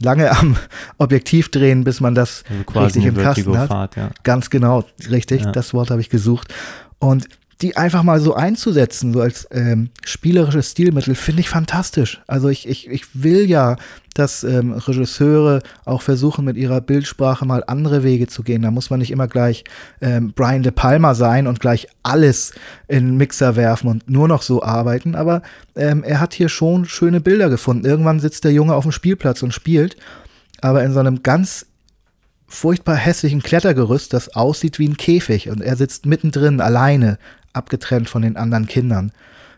lange am (laughs) Objektiv drehen, bis man das Also richtig im Kasten hat. Ja. Ganz genau, richtig, Ja. das Wort habe ich gesucht. Und die einfach mal so einzusetzen, so als ähm, spielerisches Stilmittel, finde ich fantastisch. Also ich, ich, ich will ja, dass ähm, Regisseure auch versuchen, mit ihrer Bildsprache mal andere Wege zu gehen. Da muss man nicht immer gleich ähm, Brian De Palma sein und gleich alles in Mixer werfen und nur noch so arbeiten. Aber ähm, er hat hier schon schöne Bilder gefunden. Irgendwann sitzt der Junge auf dem Spielplatz und spielt, aber in so einem ganz furchtbar hässlichen Klettergerüst, das aussieht wie ein Käfig und er sitzt mittendrin alleine, abgetrennt von den anderen Kindern,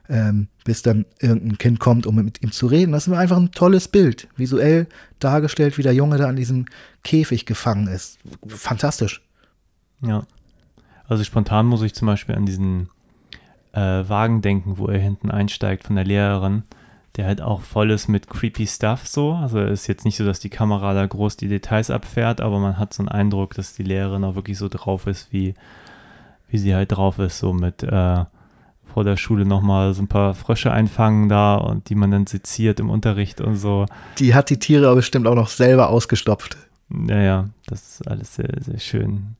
ähm, bis dann irgendein Kind kommt, um mit ihm zu reden. Das ist einfach ein tolles Bild, visuell dargestellt, wie der Junge da an diesem Käfig gefangen ist. Fantastisch. Ja. Also spontan muss ich zum Beispiel an diesen äh, Wagen denken, wo er hinten einsteigt von der Lehrerin, der halt auch voll ist mit creepy Stuff so. Also es ist jetzt nicht so, dass die Kamera da groß die Details abfährt, aber man hat so einen Eindruck, dass die Lehrerin auch wirklich so drauf ist, wie, wie sie halt drauf ist, so mit äh, vor der Schule nochmal so ein paar Frösche einfangen da und die man dann seziert im Unterricht und so. Die hat die Tiere aber bestimmt auch noch selber ausgestopft. Naja, das ist alles sehr, sehr schön.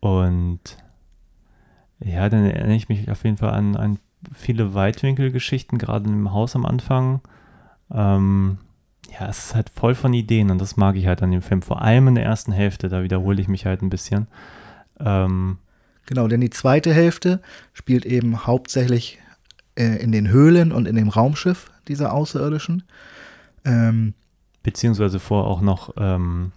Und ja, dann erinnere ich mich auf jeden Fall an, an viele Weitwinkelgeschichten, gerade im Haus am Anfang. Ähm, ja, es ist halt voll von Ideen und das mag ich halt an dem Film. Vor allem in der ersten Hälfte, da wiederhole ich mich halt ein bisschen. Ähm, Genau, denn die zweite Hälfte spielt eben hauptsächlich äh, in den Höhlen und in dem Raumschiff dieser Außerirdischen. Ähm, beziehungsweise vor auch noch ähm,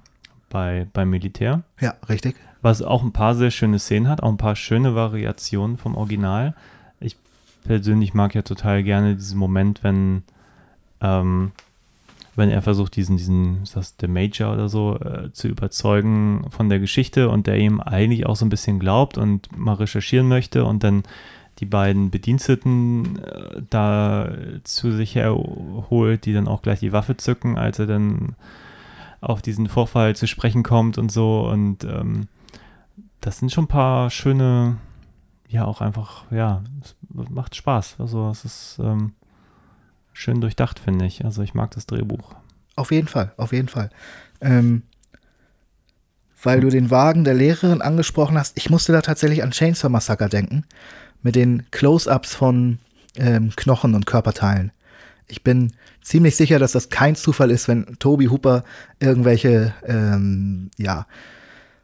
bei, beim Militär. ja, richtig. Was auch ein paar sehr schöne Szenen hat, auch ein paar schöne Variationen vom Original. Ich persönlich mag ja total gerne diesen Moment, wenn, ähm, wenn er versucht, diesen, diesen, ist das der Major oder so, äh, zu überzeugen von der Geschichte und der ihm eigentlich auch so ein bisschen glaubt und mal recherchieren möchte und dann die beiden Bediensteten äh, da zu sich herholt, die dann auch gleich die Waffe zücken, als er dann auf diesen Vorfall zu sprechen kommt und so. Und ähm, das sind schon ein paar schöne, ja, auch einfach, ja, es macht Spaß. Also es ist, ähm, schön durchdacht, finde ich. Also ich mag das Drehbuch. Auf jeden Fall, auf jeden Fall. Ähm, weil du den Wagen der Lehrerin angesprochen hast, ich musste da tatsächlich an Chainsaw Massacre denken, mit den Close-ups von ähm, Knochen und Körperteilen. Ich bin ziemlich sicher, dass das kein Zufall ist, wenn Toby Hooper irgendwelche, ähm, ja,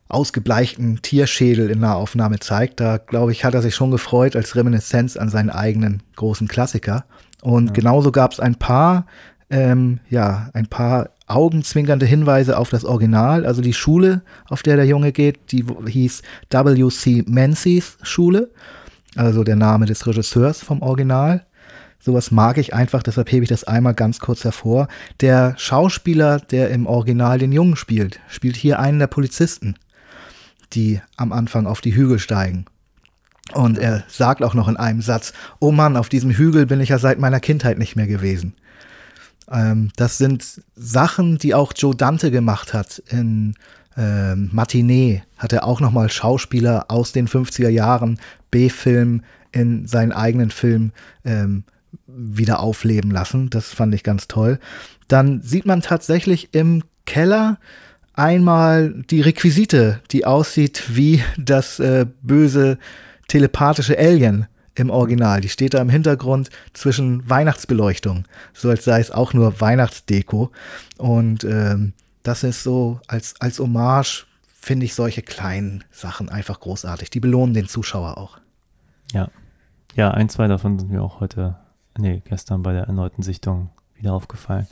ausgebleichten Tierschädel in Nahaufnahme zeigt. Da, glaube ich, hat er sich schon gefreut als Reminiszenz an seinen eigenen großen Klassiker. Und Ja. genauso gab es ein paar, ähm, ja, ein paar augenzwinkernde Hinweise auf das Original. Also die Schule, auf der der Junge geht, die hieß W.C. Menzies Schule. Also der Name des Regisseurs vom Original. Sowas mag ich einfach, deshalb hebe ich das einmal ganz kurz hervor. Der Schauspieler, der im Original den Jungen spielt, spielt hier einen der Polizisten, die am Anfang auf die Hügel steigen. Und er sagt auch noch in einem Satz, oh Mann, auf diesem Hügel bin ich ja seit meiner Kindheit nicht mehr gewesen. Ähm, das sind Sachen, die auch Joe Dante gemacht hat. In ähm, Matinee hat er auch nochmal Schauspieler aus den 50er Jahren, B-Film, in seinen eigenen Film ähm, wieder aufleben lassen. Das fand ich ganz toll. Dann sieht man tatsächlich im Keller einmal die Requisite, die aussieht wie das äh, böse telepathische Alien im Original. Die steht da im Hintergrund zwischen Weihnachtsbeleuchtung, so als sei es auch nur Weihnachtsdeko. Und ähm, das ist so als, als Hommage, finde ich solche kleinen Sachen einfach großartig. Die belohnen den Zuschauer auch. Ja. Ja, ein, zwei davon sind mir auch heute, nee, gestern bei der erneuten Sichtung wieder aufgefallen.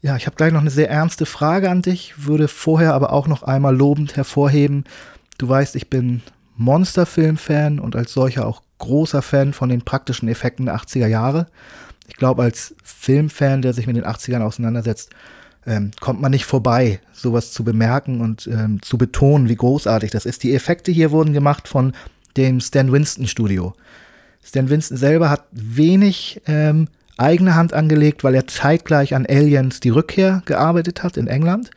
Ja, ich habe gleich noch eine sehr ernste Frage an dich, würde vorher aber auch noch einmal lobend hervorheben. Du weißt, ich bin Monsterfilm-Fan und als solcher auch großer Fan von den praktischen Effekten der 80er Jahre. Ich glaube, als Filmfan, der sich mit den 80ern auseinandersetzt, ähm, kommt man nicht vorbei, sowas zu bemerken und ähm, zu betonen, wie großartig das ist. Die Effekte hier wurden gemacht von dem Stan Winston Studio. Stan Winston selber hat wenig ähm, eigene Hand angelegt, weil er zeitgleich an Aliens die Rückkehr gearbeitet hat in England.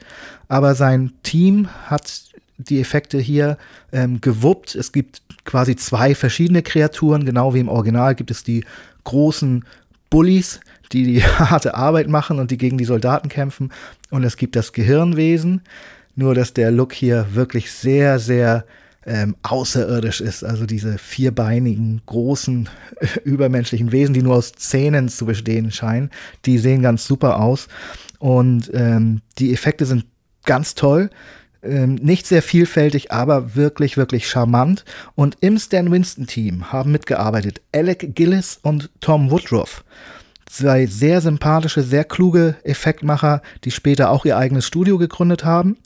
Aber sein Team hat die Effekte hier ähm, gewuppt. Es gibt quasi zwei verschiedene Kreaturen, genau wie im Original gibt es die großen Bullies, die die (laughs) harte Arbeit machen und die gegen die Soldaten kämpfen. Und es gibt das Gehirnwesen. Nur, dass der Look hier wirklich sehr, sehr ähm, außerirdisch ist. Also diese vierbeinigen, großen, (laughs) übermenschlichen Wesen, die nur aus Zähnen zu bestehen scheinen, die sehen ganz super aus. Und ähm, die Effekte sind ganz toll. Ähm, nicht sehr vielfältig, aber wirklich, wirklich charmant. Und im Stan Winston-Team haben mitgearbeitet Alec Gillis und Tom Woodruff. Zwei sehr sympathische, sehr kluge Effektmacher, die später auch ihr eigenes Studio gegründet haben.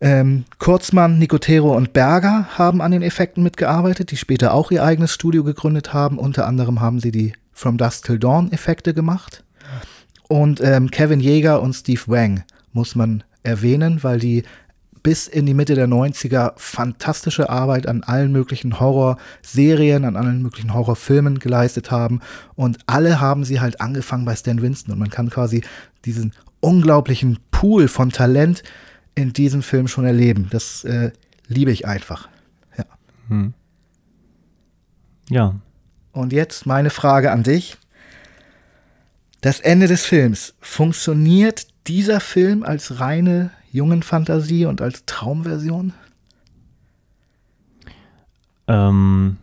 Ähm, Kurzmann, Nicotero und Berger haben an den Effekten mitgearbeitet, die später auch ihr eigenes Studio gegründet haben. Unter anderem haben sie die From Dusk Till Dawn Effekte gemacht. Und ähm, Kevin Jäger und Steve Wang muss man erwähnen, weil die bis in die Mitte der 90er fantastische Arbeit an allen möglichen Horrorserien, an allen möglichen Horrorfilmen geleistet haben. Und alle haben sie halt angefangen bei Stan Winston. Und man kann quasi diesen unglaublichen Pool von Talent in diesem Film schon erleben. Das äh, liebe ich einfach. Ja. Hm. Ja, Und jetzt meine Frage an dich. Das Ende des Films. Funktioniert dieser Film als reine Jungenfantasie und als Traumversion? Ähm,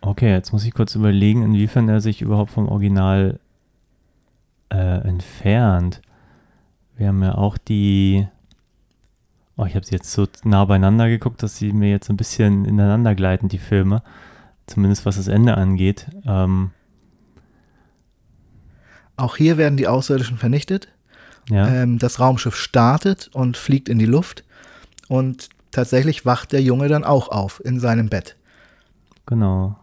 okay, jetzt muss ich kurz überlegen, inwiefern er sich überhaupt vom Original äh, entfernt. Wir haben ja auch die. Oh, ich habe sie jetzt so nah beieinander geguckt, dass sie mir jetzt ein bisschen ineinander gleiten, die Filme. Zumindest was das Ende angeht. Ähm, Auch hier werden die Außerirdischen vernichtet. Ja, Ähm, das Raumschiff startet und fliegt in die Luft. Und tatsächlich wacht der Junge dann auch auf in seinem Bett. genau.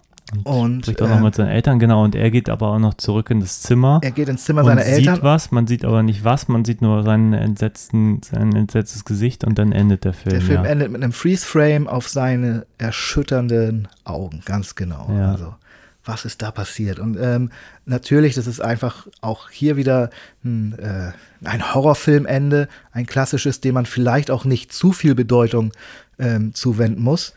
Und spricht auch noch ähm, mit seinen Eltern, genau. Und er geht aber auch noch zurück in das Zimmer. er geht ins Zimmer und seiner sieht Eltern. was, man sieht aber nicht was, man sieht nur seinen entsetzten, sein entsetztes Gesicht und dann endet der Film. Der Film ja. endet mit einem Freeze-Frame auf seine erschütternden Augen, ganz genau. Ja. Also, was ist da passiert? Und ähm, natürlich, das ist einfach auch hier wieder ein, äh, ein Horrorfilmende, ein klassisches, dem man vielleicht auch nicht zu viel Bedeutung ähm, zuwenden muss.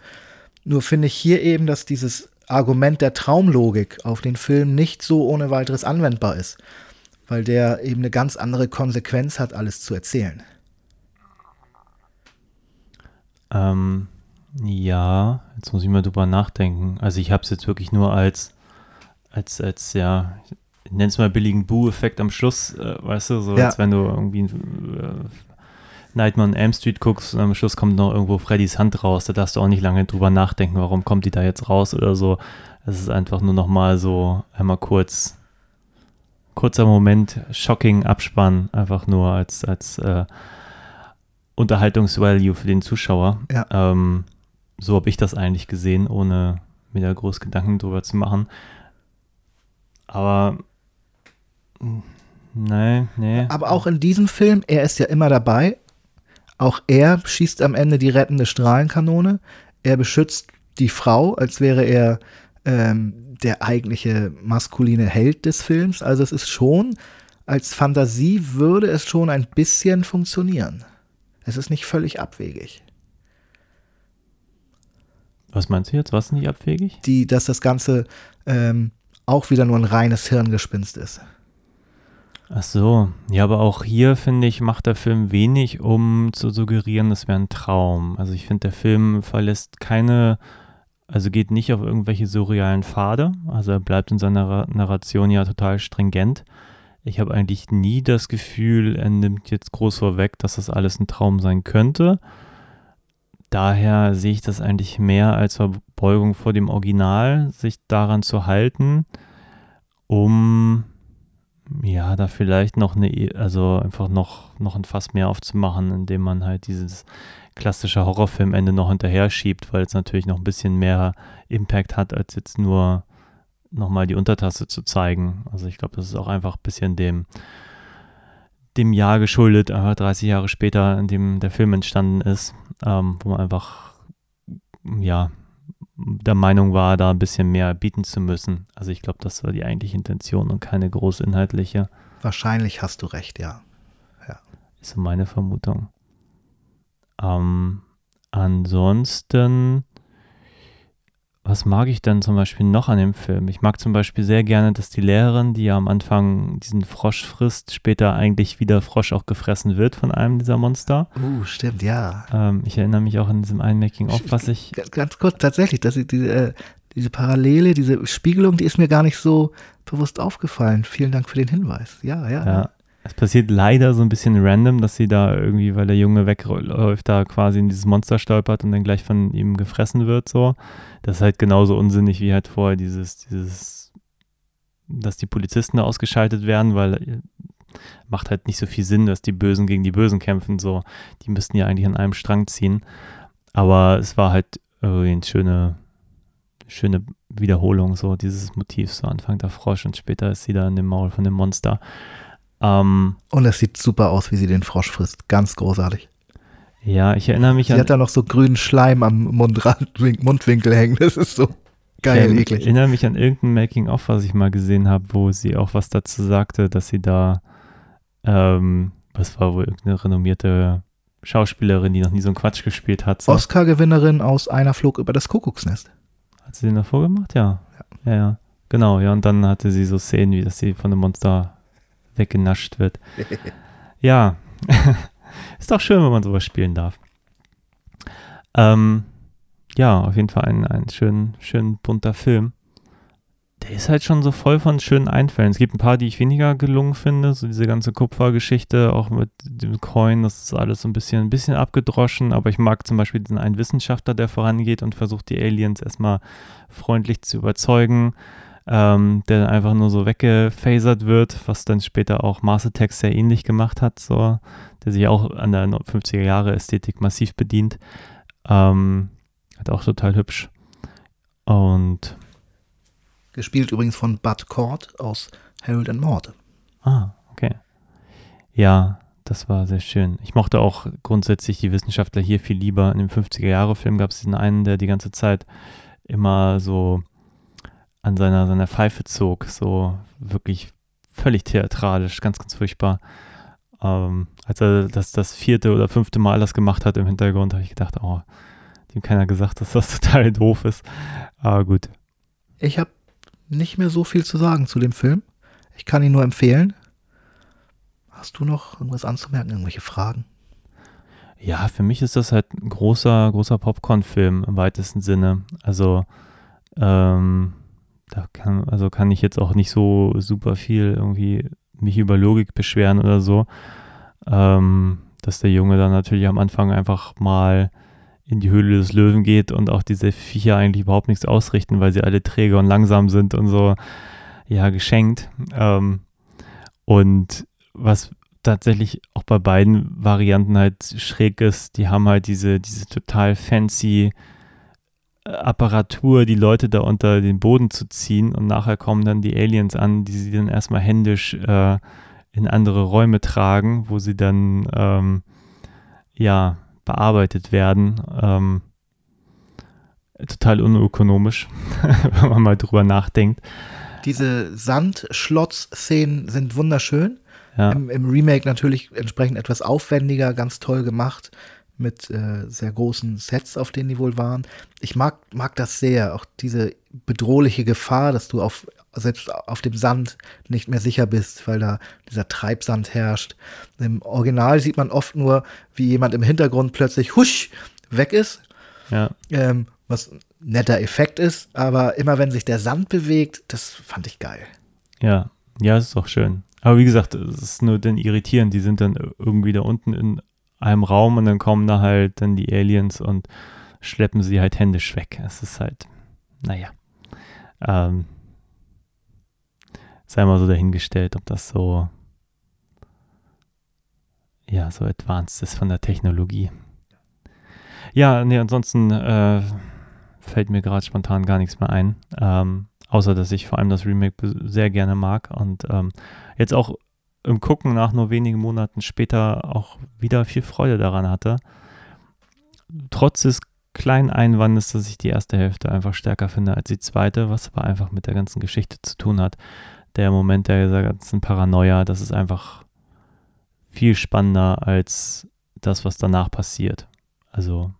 Nur finde ich hier eben, dass dieses Argument der Traumlogik auf den Film nicht so ohne weiteres anwendbar ist, weil der eben eine ganz andere Konsequenz hat, alles zu erzählen. Ähm, ja, jetzt muss ich mal drüber nachdenken. Also ich habe es jetzt wirklich nur als, als, als, ja, ich nenne es mal billigen Boo-Effekt am Schluss, äh, weißt du, so Ja. als wenn du irgendwie äh, Nightmare on Elm Street guckst und am Schluss kommt noch irgendwo Freddys Hand raus. Da darfst du auch nicht lange drüber nachdenken, warum kommt die da jetzt raus oder so. Es ist einfach nur noch mal so einmal kurz, kurzer Moment, shocking Abspann, einfach nur als, als äh, Unterhaltungsvalue für den Zuschauer. Ja. Ähm, so habe ich das eigentlich gesehen, ohne mir da groß Gedanken drüber zu machen. Aber mh, nee, nee. Aber auch in diesem Film, er ist ja immer dabei. Auch er schießt am Ende die rettende Strahlenkanone. Er beschützt die Frau, als wäre er ähm, der eigentliche maskuline Held des Films. Also es ist schon, als Fantasie würde es schon ein bisschen funktionieren. Es ist nicht völlig abwegig. Was meinst du jetzt? Was nicht abwegig? Die, dass das Ganze ähm, auch wieder nur ein reines Hirngespinst ist. Ach so, ja, aber auch hier finde ich, macht der Film wenig, um zu suggerieren, das wäre ein Traum. Also ich finde, der Film verlässt keine, also geht nicht auf irgendwelche surrealen Pfade. Also er bleibt in seiner Ra- Narration ja total stringent. Ich habe eigentlich nie das Gefühl, er nimmt jetzt groß vorweg, dass das alles ein Traum sein könnte. Daher sehe ich das eigentlich mehr als Verbeugung vor dem Original, sich daran zu halten, um ja, da vielleicht noch eine, E- also einfach noch, noch ein Fass mehr aufzumachen, indem man halt dieses klassische Horrorfilmende noch hinterher schiebt, weil es natürlich noch ein bisschen mehr Impact hat, als jetzt nur nochmal die Untertasse zu zeigen. Also ich glaube, das ist auch einfach ein bisschen dem, dem Jahr geschuldet, einfach 30 Jahre später, in dem der Film entstanden ist, ähm, wo man einfach, ja, der Meinung war, da ein bisschen mehr bieten zu müssen. Also ich glaube, das war die eigentliche Intention und keine groß inhaltliche, Wahrscheinlich hast du recht, ja. ist so meine Vermutung. Ähm, ansonsten, was mag ich denn zum Beispiel noch an dem Film? Ich mag zum Beispiel sehr gerne, dass die Lehrerin, die ja am Anfang diesen Frosch frisst, später eigentlich wieder Frosch auch gefressen wird von einem dieser Monster. Uh, stimmt, ja. Ähm, ich erinnere mich auch in diesem einen Making-of, was ich Ganz, ganz kurz, tatsächlich, dass ich diese, äh, diese Parallele, diese Spiegelung, die ist mir gar nicht so bewusst aufgefallen. Vielen Dank für den Hinweis. Ja, ja. Ja. Es passiert leider so ein bisschen random, dass sie da irgendwie, weil der Junge wegläuft, da quasi in dieses Monster stolpert und dann gleich von ihm gefressen wird, so. Das ist halt genauso unsinnig wie halt vorher dieses, dieses, dass die Polizisten da ausgeschaltet werden, weil äh, macht halt nicht so viel Sinn, dass die Bösen gegen die Bösen kämpfen, so. Die müssten ja eigentlich an einem Strang ziehen. Aber es war halt irgendwie eine schöne, schöne Wiederholung, so dieses Motivs, so Anfang der Frosch und später ist sie da in dem Maul von dem Monster. Ähm, Und es sieht super aus, wie sie den Frosch frisst. Ganz großartig. ja, ich erinnere mich Sie an. hat da noch so grünen Schleim am Mundrand, Mundwinkel hängen. Das ist so geil, ich eklig. erinnere mich an irgendein Making-of, was ich mal gesehen habe, wo sie auch was dazu sagte, dass sie da, ähm, was war wohl irgendeine renommierte Schauspielerin, die noch nie so einen Quatsch gespielt hat. So. Oscar-Gewinnerin aus Einer flog über das Kuckucksnest. Hat sie den davor gemacht? Ja. ja. Ja, Genau, ja. Und dann hatte sie so Szenen, wie dass sie von einem Monster weggenascht wird. (laughs) ja. (laughs) Ist doch schön, wenn man sowas spielen darf. Ähm, ja, auf jeden Fall ein, ein schön, schön bunter Film. Der ist halt schon so voll von schönen Einfällen. Es gibt ein paar, die ich weniger gelungen finde. So diese ganze Kupfergeschichte, auch mit dem Coin, das ist alles so ein bisschen, ein bisschen abgedroschen. Aber ich mag zum Beispiel diesen einen Wissenschaftler, der vorangeht und versucht, die Aliens erstmal freundlich zu überzeugen, ähm, der dann einfach nur so weggefasert wird, was dann später auch Mars Attacks sehr ähnlich gemacht hat, so, der sich auch an der 50er Jahre Ästhetik massiv bedient. Ähm, hat auch total hübsch. Und Gespielt übrigens von Bud Cord aus Harold and Maude. Ah, okay. Ja, das war sehr schön. Ich mochte auch grundsätzlich die Wissenschaftler hier viel lieber. In dem 50er-Jahre-Film gab es den einen, der die ganze Zeit immer so an seiner, seiner Pfeife zog, so wirklich völlig theatralisch, ganz, ganz furchtbar. Ähm, als er das, das vierte oder fünfte Mal das gemacht hat im Hintergrund, habe ich gedacht, oh, dem keiner gesagt, dass das (laughs) total doof ist. Aber gut. Ich habe nicht mehr so viel zu sagen zu dem Film. Ich kann ihn nur empfehlen. Hast du noch irgendwas anzumerken, irgendwelche Fragen? Ja, für mich ist das halt ein großer, großer Popcorn-Film im weitesten Sinne. Also, ähm, da kann, also kann ich jetzt auch nicht so super viel irgendwie mich über Logik beschweren oder so. Ähm, dass der Junge dann natürlich am Anfang einfach mal in die Höhle des Löwen geht und auch diese Viecher eigentlich überhaupt nichts ausrichten, weil sie alle träge und langsam sind und so, ja, geschenkt. Ähm, und was tatsächlich auch bei beiden Varianten halt schräg ist, die haben halt diese, diese total fancy Apparatur, die Leute da unter den Boden zu ziehen und nachher kommen dann die Aliens an, die sie dann erstmal händisch äh, in andere Räume tragen, wo sie dann ähm, ja bearbeitet werden. Ähm, total unökonomisch, (laughs) wenn man mal drüber nachdenkt. Diese Sandschlotz-Szenen sind wunderschön. Ja. Im, Im, Remake natürlich entsprechend etwas aufwendiger, ganz toll gemacht, mit äh, sehr großen Sets, auf denen die wohl waren. Ich mag, mag das sehr, auch diese bedrohliche Gefahr, dass du auf, selbst auf dem Sand nicht mehr sicher bist, weil da dieser Treibsand herrscht. Im Original sieht man oft nur, wie jemand im Hintergrund plötzlich husch weg ist. Ja. Ähm, was ein netter Effekt ist, aber immer wenn sich der Sand bewegt, das fand ich geil. Ja, ja, ist doch schön. Aber wie gesagt, es ist nur dann irritierend. Die sind dann irgendwie da unten in einem Raum und dann kommen da halt dann die Aliens und schleppen sie halt händisch weg. Es ist halt, naja. Ähm, sei mal so dahingestellt, ob das so, ja, so advanced ist von der Technologie. Ja, nee, ansonsten äh, fällt mir gerade spontan gar nichts mehr ein. Ähm, außer, dass ich vor allem das Remake sehr gerne mag und ähm, jetzt auch im Gucken nach nur wenigen Monaten später auch wieder viel Freude daran hatte. Trotz des kleinen Einwandes, dass ich die erste Hälfte einfach stärker finde als die zweite, was aber einfach mit der ganzen Geschichte zu tun hat. Der Moment der ganzen Paranoia, das ist einfach viel spannender als das, was danach passiert. Also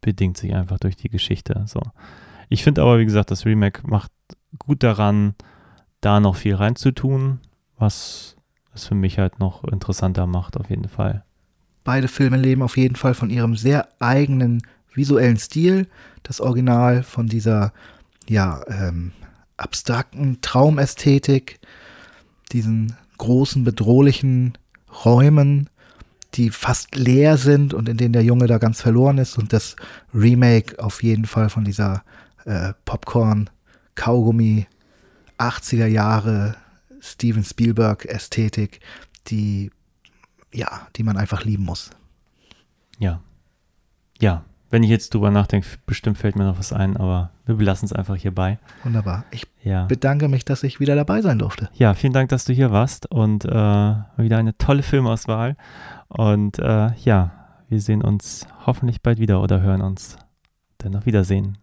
bedingt sich einfach durch die Geschichte. So. Ich finde aber, wie gesagt, das Remake macht gut daran, da noch viel reinzutun, was es für mich halt noch interessanter macht, auf jeden Fall. Beide Filme leben auf jeden Fall von ihrem sehr eigenen visuellen Stil. Das Original von dieser, ja, ähm, abstrakten Traumästhetik, diesen großen, bedrohlichen Räumen, die fast leer sind und in denen der Junge da ganz verloren ist. Und das Remake auf jeden Fall von dieser äh, Popcorn, Kaugummi, 80er Jahre Steven Spielberg-Ästhetik, die, ja, die man einfach lieben muss. Ja. Ja, wenn ich jetzt drüber nachdenke, bestimmt fällt mir noch was ein, aber wir belassen es einfach hierbei. Wunderbar. Ich ja. bedanke mich, dass ich wieder dabei sein durfte. Ja, vielen Dank, dass du hier warst und äh, wieder eine tolle Filmauswahl. Und äh, ja, wir sehen uns hoffentlich bald wieder oder hören uns. Dann auf Wiedersehen.